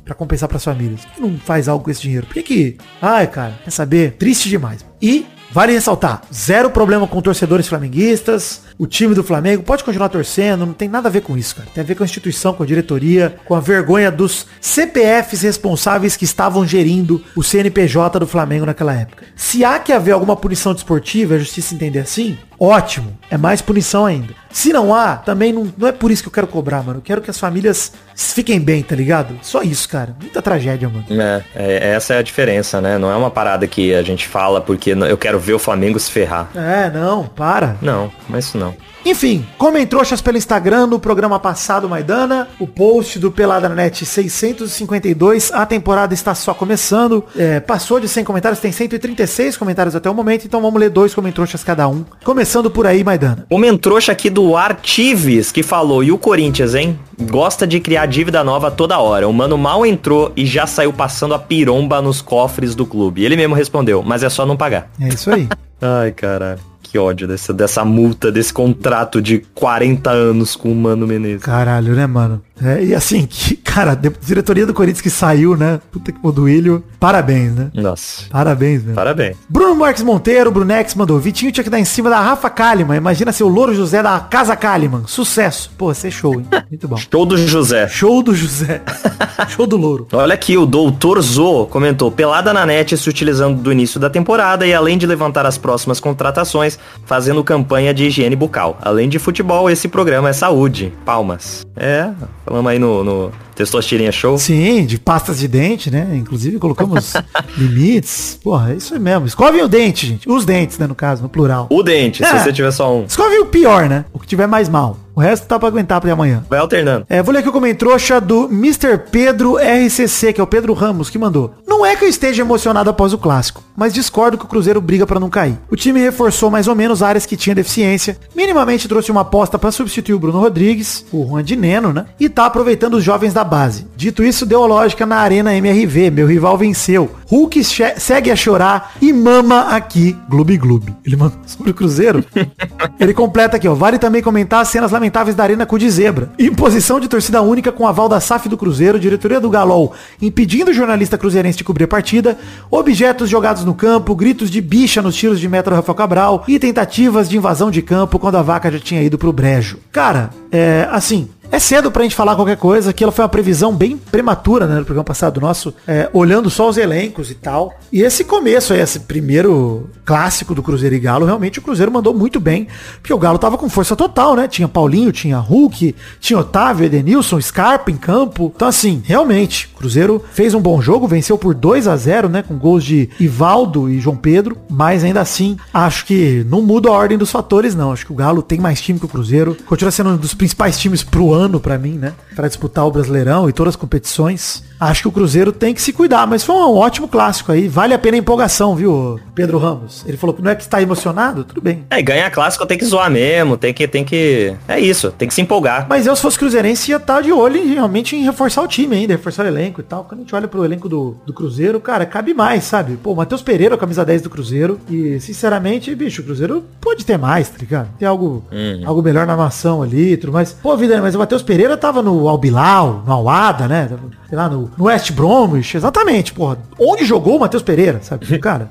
Pra compensar pras famílias. Por que não faz algo com esse dinheiro? Por que que... Ai, cara, quer saber? Triste demais. E Vale ressaltar, zero problema com torcedores flamenguistas, o time do Flamengo pode continuar torcendo, não tem nada a ver com isso, cara. Tem a ver com a instituição, com a diretoria, com a vergonha dos CPFs responsáveis que estavam gerindo o CNPJ do Flamengo naquela época. Se há que haver alguma punição desportiva, a justiça entender assim, ótimo, é mais punição ainda. Se não há, também não, não é por isso que eu quero cobrar, mano. Eu quero que as famílias fiquem bem, tá ligado? Só isso, cara. Muita tragédia, mano. É, é, essa é a diferença, né? Não é uma parada que a gente fala porque eu quero ver o Flamengo se ferrar. É, não, para. Não, mas isso não. Enfim, comem trouxas pelo Instagram no programa passado, Maidana. O post do Pelada na Net 652. A temporada está só começando. É, passou de 100 comentários, tem 136 comentários até o momento. Então vamos ler dois comem trouxas cada um. Começando por aí, Maidana. Comentrouxa aqui do Artives, que falou, e o Corinthians, hein? Gosta de criar dívida nova toda hora. O mano mal entrou e já saiu passando a piromba nos cofres do clube. Ele mesmo respondeu, mas é só não pagar. É isso aí. <laughs> Ai, caralho. Que ódio dessa, dessa multa, desse contrato de 40 anos com o Mano Menezes. Caralho, né, mano? É, e assim, <laughs> que, cara, a diretoria do Corinthians que saiu, né? Puta que Moduílio. Parabéns, né? Nossa. Parabéns, meu. Parabéns. Bruno Marques Monteiro, Brunex mandou. Vitinho tinha que dar em cima da Rafa Kalimann. Imagina ser o Louro José da Casa Kalimann. Sucesso. Pô, você é show, hein? <laughs> Muito bom. Show do José. Show do José. <laughs> show do Louro. Olha aqui, o Doutor Zo comentou, pelada na net se utilizando do início da temporada e além de levantar as próximas contratações, fazendo campanha de higiene bucal. Além de futebol, esse programa é saúde. Palmas. É, falamos aí no, no Testosterinha Show. Sim, de pastas de dente, né? Inclusive colocamos <laughs> limites. Porra, é isso mesmo. Escovem o dente, gente. Os dentes, né, no caso, no plural. O dente, É. se você tiver só um. Escovem o pior, né? O que tiver mais mal. O resto tá pra aguentar pra amanhã. Vai alternando. É, vou ler aqui o comentrouxa do Mr. Pedro RCC, que é o Pedro Ramos, que mandou. Não é que eu esteja emocionado após o clássico, mas discordo que o Cruzeiro briga pra não cair. O time reforçou mais ou menos áreas que tinha deficiência, minimamente trouxe uma aposta pra substituir o Bruno Rodrigues, o Juan de Neno, né? E tá aproveitando os jovens da base. Dito isso, deu lógica na Arena MRV, meu rival venceu. Hulk segue a chorar e mama aqui, gloob gloob. Ele mandou <laughs> sobre o Cruzeiro. <laughs> Ele completa aqui, ó. Vale também comentar as cenas lamentáveis da Arena cu de zebra. Imposição de torcida única com aval da SAF do Cruzeiro, diretoria do Galol, impedindo o jornalista cruzeirense de cobrir a partida, objetos jogados no campo, gritos de bicha nos tiros de meta do Rafael Cabral e tentativas de invasão de campo quando a vaca já tinha ido pro brejo. Cara, é assim, é cedo pra gente falar qualquer coisa, que ela foi uma previsão bem prematura, né, no programa passado nosso, é, olhando só os elencos e tal. E esse começo aí, esse primeiro clássico do Cruzeiro e Galo, realmente o Cruzeiro mandou muito bem, porque o Galo tava com força total, né? Tinha Paulinho, tinha Hulk, tinha Otávio, Edenilson, Scarpa em campo. Então assim, realmente, o Cruzeiro fez um bom jogo, venceu por 2 a 0 né, com gols de Ivaldo e João Pedro, mas ainda assim, acho que não muda a ordem dos fatores, não. Acho que o Galo tem mais time que o Cruzeiro, continua sendo um dos principais times pro ano pra mim, né? Pra disputar o Brasileirão e todas as competições. Acho que o Cruzeiro tem que se cuidar, mas foi um ótimo clássico aí. Vale a pena a empolgação, viu, Pedro Ramos? Ele falou que não é que está emocionado? Tudo bem. É, e ganhar clássico tem que zoar mesmo, tem que, tem que... É isso, tem que se empolgar. Mas eu, se fosse cruzeirense, ia estar de olho em, realmente em reforçar o time ainda, reforçar o elenco e tal. Quando a gente olha pro elenco do, do Cruzeiro, cara, cabe mais, sabe? Pô, Matheus Pereira, camisa 10 do Cruzeiro. E, sinceramente, bicho, o Cruzeiro pode ter mais, tá ligado? Tem algo, algo melhor na nação ali tudo mais. Pô, vida, mas o Matheus Pereira tava no Albilau, no Alada, né? Sei lá, no, no West Bromwich, exatamente, porra. Onde jogou o Matheus Pereira, sabe? <laughs> Cara,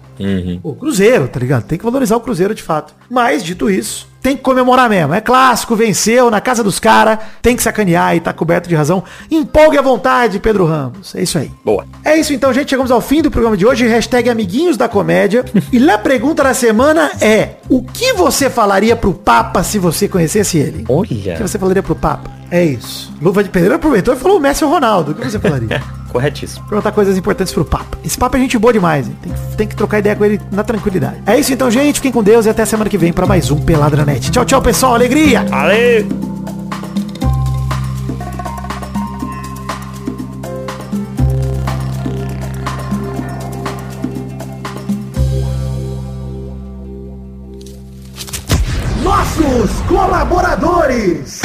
o Cruzeiro, tá ligado? Tem que valorizar o Cruzeiro de fato. Mas, dito isso, tem que comemorar mesmo. É clássico, venceu na casa dos caras, tem que sacanear e tá coberto de razão. Empolgue à vontade, Pedro Ramos. É isso aí. Boa. É isso então, gente. Chegamos ao fim do programa de hoje. Hashtag Amiguinhos da Comédia. e a pergunta da semana é: O que você falaria pro Papa se você conhecesse ele? O que Olha, você falaria pro Papa? É isso. Luva de Pedreiro aproveitou e falou o Messi ou Ronaldo. O que você falaria? <laughs> corretíssimo. Perguntar coisas importantes pro Papa. Esse Papa é gente boa demais, hein? Tem, que- tem que trocar ideia com ele na tranquilidade. É isso então, gente. Fiquem com Deus e até semana que vem pra mais um Peladranet. Tchau, tchau, pessoal. Alegria! Valeu! Nossos colaboradores!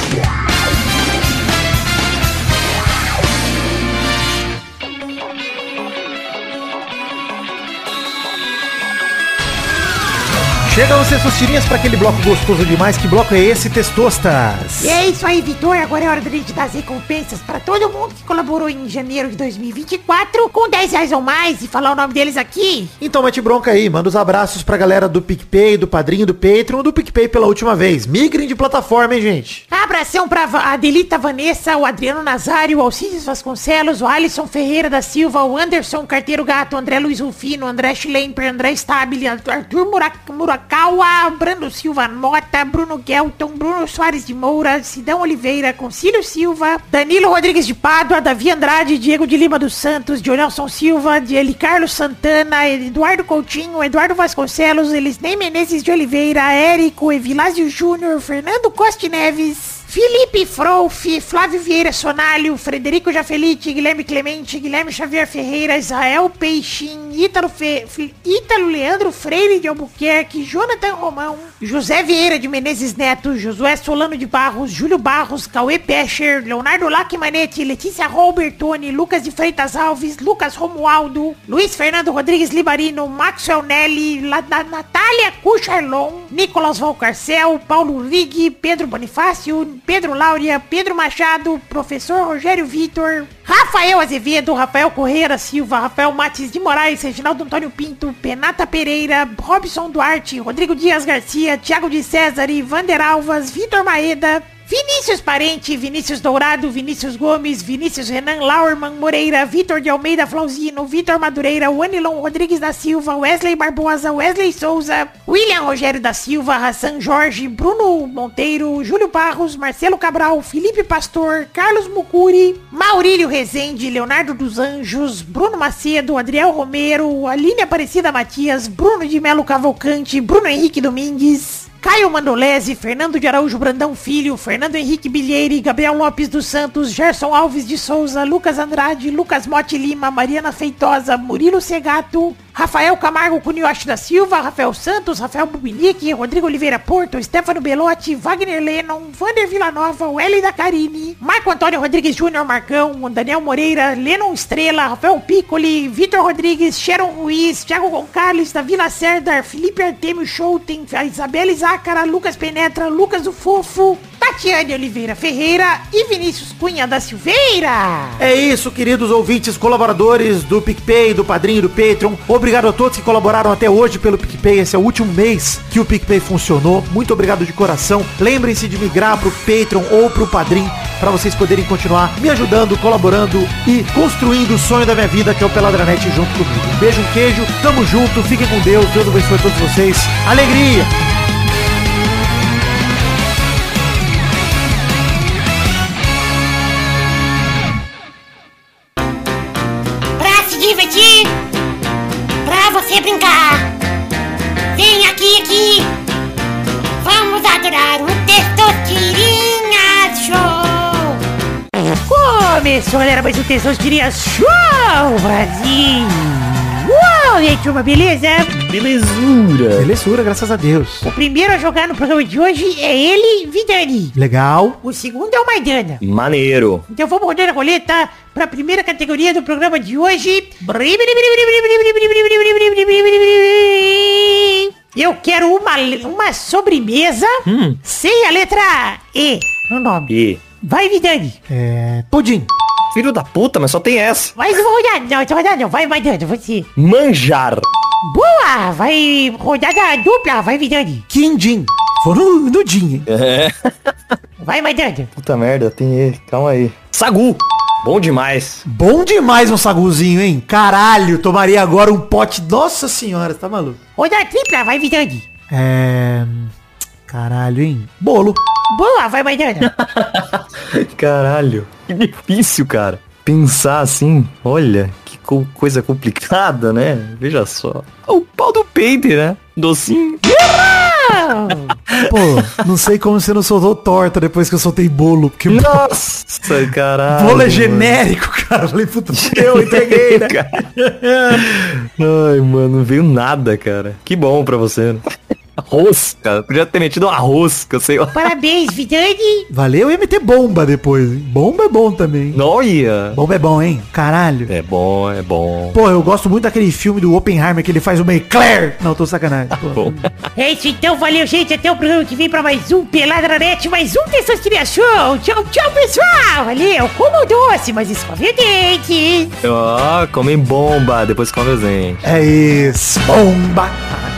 Chegam as tirinhas para aquele bloco gostoso demais. Que bloco é esse, Testostas? E é isso aí, Vitor. Agora é hora da gente dar as recompensas para todo mundo que colaborou em janeiro de 2024 com 10 reais ou mais e falar o nome deles aqui. Então mete bronca aí, manda os abraços pra galera do PicPay, do Padrinho, do Patreon, do PicPay pela última vez. Migrem de plataforma, hein, gente? Abração pra Adelita Vanessa, o Adriano Nazário, o Alcides Vasconcelos, o Alisson Ferreira da Silva, o Anderson Carteiro Gato, o André Luiz Rufino, o André Schlemper, André Stabile, Arthur Murac- Murakawa, Brando Silva Mota, Bruno Gelton, Bruno Soares de Moura, Sidão Oliveira, Concílio Silva, Danilo Rodrigues de Pádua, Davi Andrade, Diego de Lima dos Santos, Dionelson Silva, Eli Carlos Santana, Eduardo Coutinho, Eduardo Vasconcelos, Elisnei Menezes de Oliveira, Érico, Evilásio Júnior, Fernando Costa Neves, Felipe Frouf, Flávio Vieira Sonalho, Frederico Jafelite, Guilherme Clemente, Guilherme Xavier Ferreira, Israel Peixin, Ítalo, Fe, Ítalo Leandro Freire de Albuquerque, Jonathan Romão, José Vieira de Menezes Neto, Josué Solano de Barros, Júlio Barros, Cauê Pescher, Leonardo Lacmanetti, Letícia Robertoni, Lucas de Freitas Alves, Lucas Romualdo, Luiz Fernando Rodrigues Libarino, Maxwell Nelly, La, Na- Natália Cucharlon, Nicolas Valcarcel, Paulo Rig, Pedro Bonifácio, Pedro Láurea, Pedro Machado, Professor Rogério Vitor, Rafael Azevedo, Rafael Correia da Silva, Rafael Matis de Moraes, Reginaldo Antônio Pinto, Penata Pereira, Robson Duarte, Rodrigo Dias Garcia, Thiago de César, Vander Alvas, Vitor Maeda, Vinícius Parente, Vinícius Dourado, Vinícius Gomes, Vinícius Renan Lauerman Moreira, Vitor de Almeida Flauzino, Vitor Madureira, Wanilon Rodrigues da Silva, Wesley Barbosa, Wesley Souza, William Rogério da Silva, Hassan Jorge, Bruno Monteiro, Júlio Barros, Marcelo Cabral, Felipe Pastor, Carlos Mucuri, Maurílio Rezende, Leonardo dos Anjos, Bruno Macedo, Adriel Romero, Aline Aparecida Matias, Bruno de Melo Cavalcante, Bruno Henrique Domingues, Caio Mandolese, Fernando de Araújo Brandão Filho, Fernando Henrique Bilheire, Gabriel Lopes dos Santos, Gerson Alves de Souza, Lucas Andrade, Lucas Mote Lima, Mariana Feitosa, Murilo Segato, Rafael Camargo Cunioche da Silva, Rafael Santos, Rafael Bubinique, Rodrigo Oliveira Porto, Stefano Belotti, Wagner Lennon, Vander Villanova, Welly da Carine, Marco Antônio Rodrigues Júnior Marcão, Daniel Moreira, Lennon Estrela, Rafael Piccoli, Vitor Rodrigues, Sharon Ruiz, Thiago Gonçalves, da Vila Serdar, Felipe Artemio Schouten, Isabela Zácara, Lucas Penetra, Lucas do Fofo, Tatiane Oliveira Ferreira e Vinícius Cunha da Silveira. É isso, queridos ouvintes, colaboradores do PicPay, do Padrinho, do Patreon. Obrigado a todos que colaboraram até hoje pelo PicPay. Esse é o último mês que o PicPay funcionou. Muito obrigado de coração. Lembrem-se de migrar pro Patreon ou pro Padrim para vocês poderem continuar me ajudando, colaborando e construindo o sonho da minha vida, que é o Peladranet junto comigo. Um beijo, um queijo, tamo junto, fiquem com Deus, Deus abençoe todos vocês. Alegria! Começou, galera, mais um Tensão Tirinha Show, Brasil! Uau, e aí, turma, beleza? Belezura. Belezura, graças a Deus. O primeiro a jogar no programa de hoje é ele, Vidani. Legal. O segundo é o Maidana. Maneiro. Então vamos rodar a roleta para a primeira categoria do programa de hoje. Eu quero uma, uma sobremesa sem a letra E no nome. E. Vai, Vidani. É. Pudim. Filho da puta, mas só tem essa. Vai, não vou rodar. Não, então rodar não. Vai, Maidana, você. Manjar. Boa! Vai rodada dupla. Vai, Vidani. Quindim. Vou no, no din, hein? É. Vai, Maidana. Puta merda, tem E. Calma aí. Sagu. Bom demais. Bom demais um saguzinho, hein? Caralho, tomaria agora um pote. Nossa senhora, tá maluco? Rodada tripla. Vai, Vidani. É. Caralho, hein? Bolo. Boa! Vai, Maidana. <laughs> Caralho. Que difícil, cara. Pensar assim, olha, que co- coisa complicada, né? Veja só. O pau do peito, né? Docinho. Pô, <laughs> não sei como você não soltou torta depois que eu soltei bolo. Porque Nossa, caralho. bolo é mano. genérico, cara. Eu falei, puta, eu <laughs> entreguei, né? Ai, mano, não veio nada, cara. Que bom pra você. né? Rosca. Podia ter metido uma rosca, sei lá. Parabéns, Vidani. Valeu, ia meter bomba depois, hein? Bomba é bom também. Olha. Bomba é bom, hein? Caralho. É bom, é bom. Pô, eu gosto muito daquele filme do Oppenheimer que ele faz uma eclair. Não, tô sacanagem. Pô. Bom. É isso então, valeu gente, até o programa que vem pra mais um Peladranet, mais um Testosteria Show. Tchau, tchau pessoal, valeu, como doce, mas escove o dente. Ó, comem bomba, depois come o zen. É isso. Bomba.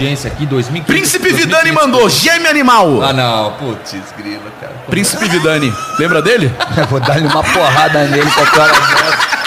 Audiência aqui, 2015. Príncipe Vidani mandou, gêmeo animal. Ah, não. Putz, grila, cara. Príncipe Vidani, lembra dele? <laughs> Vou dar-lhe uma porrada nele qualquer hora dessa.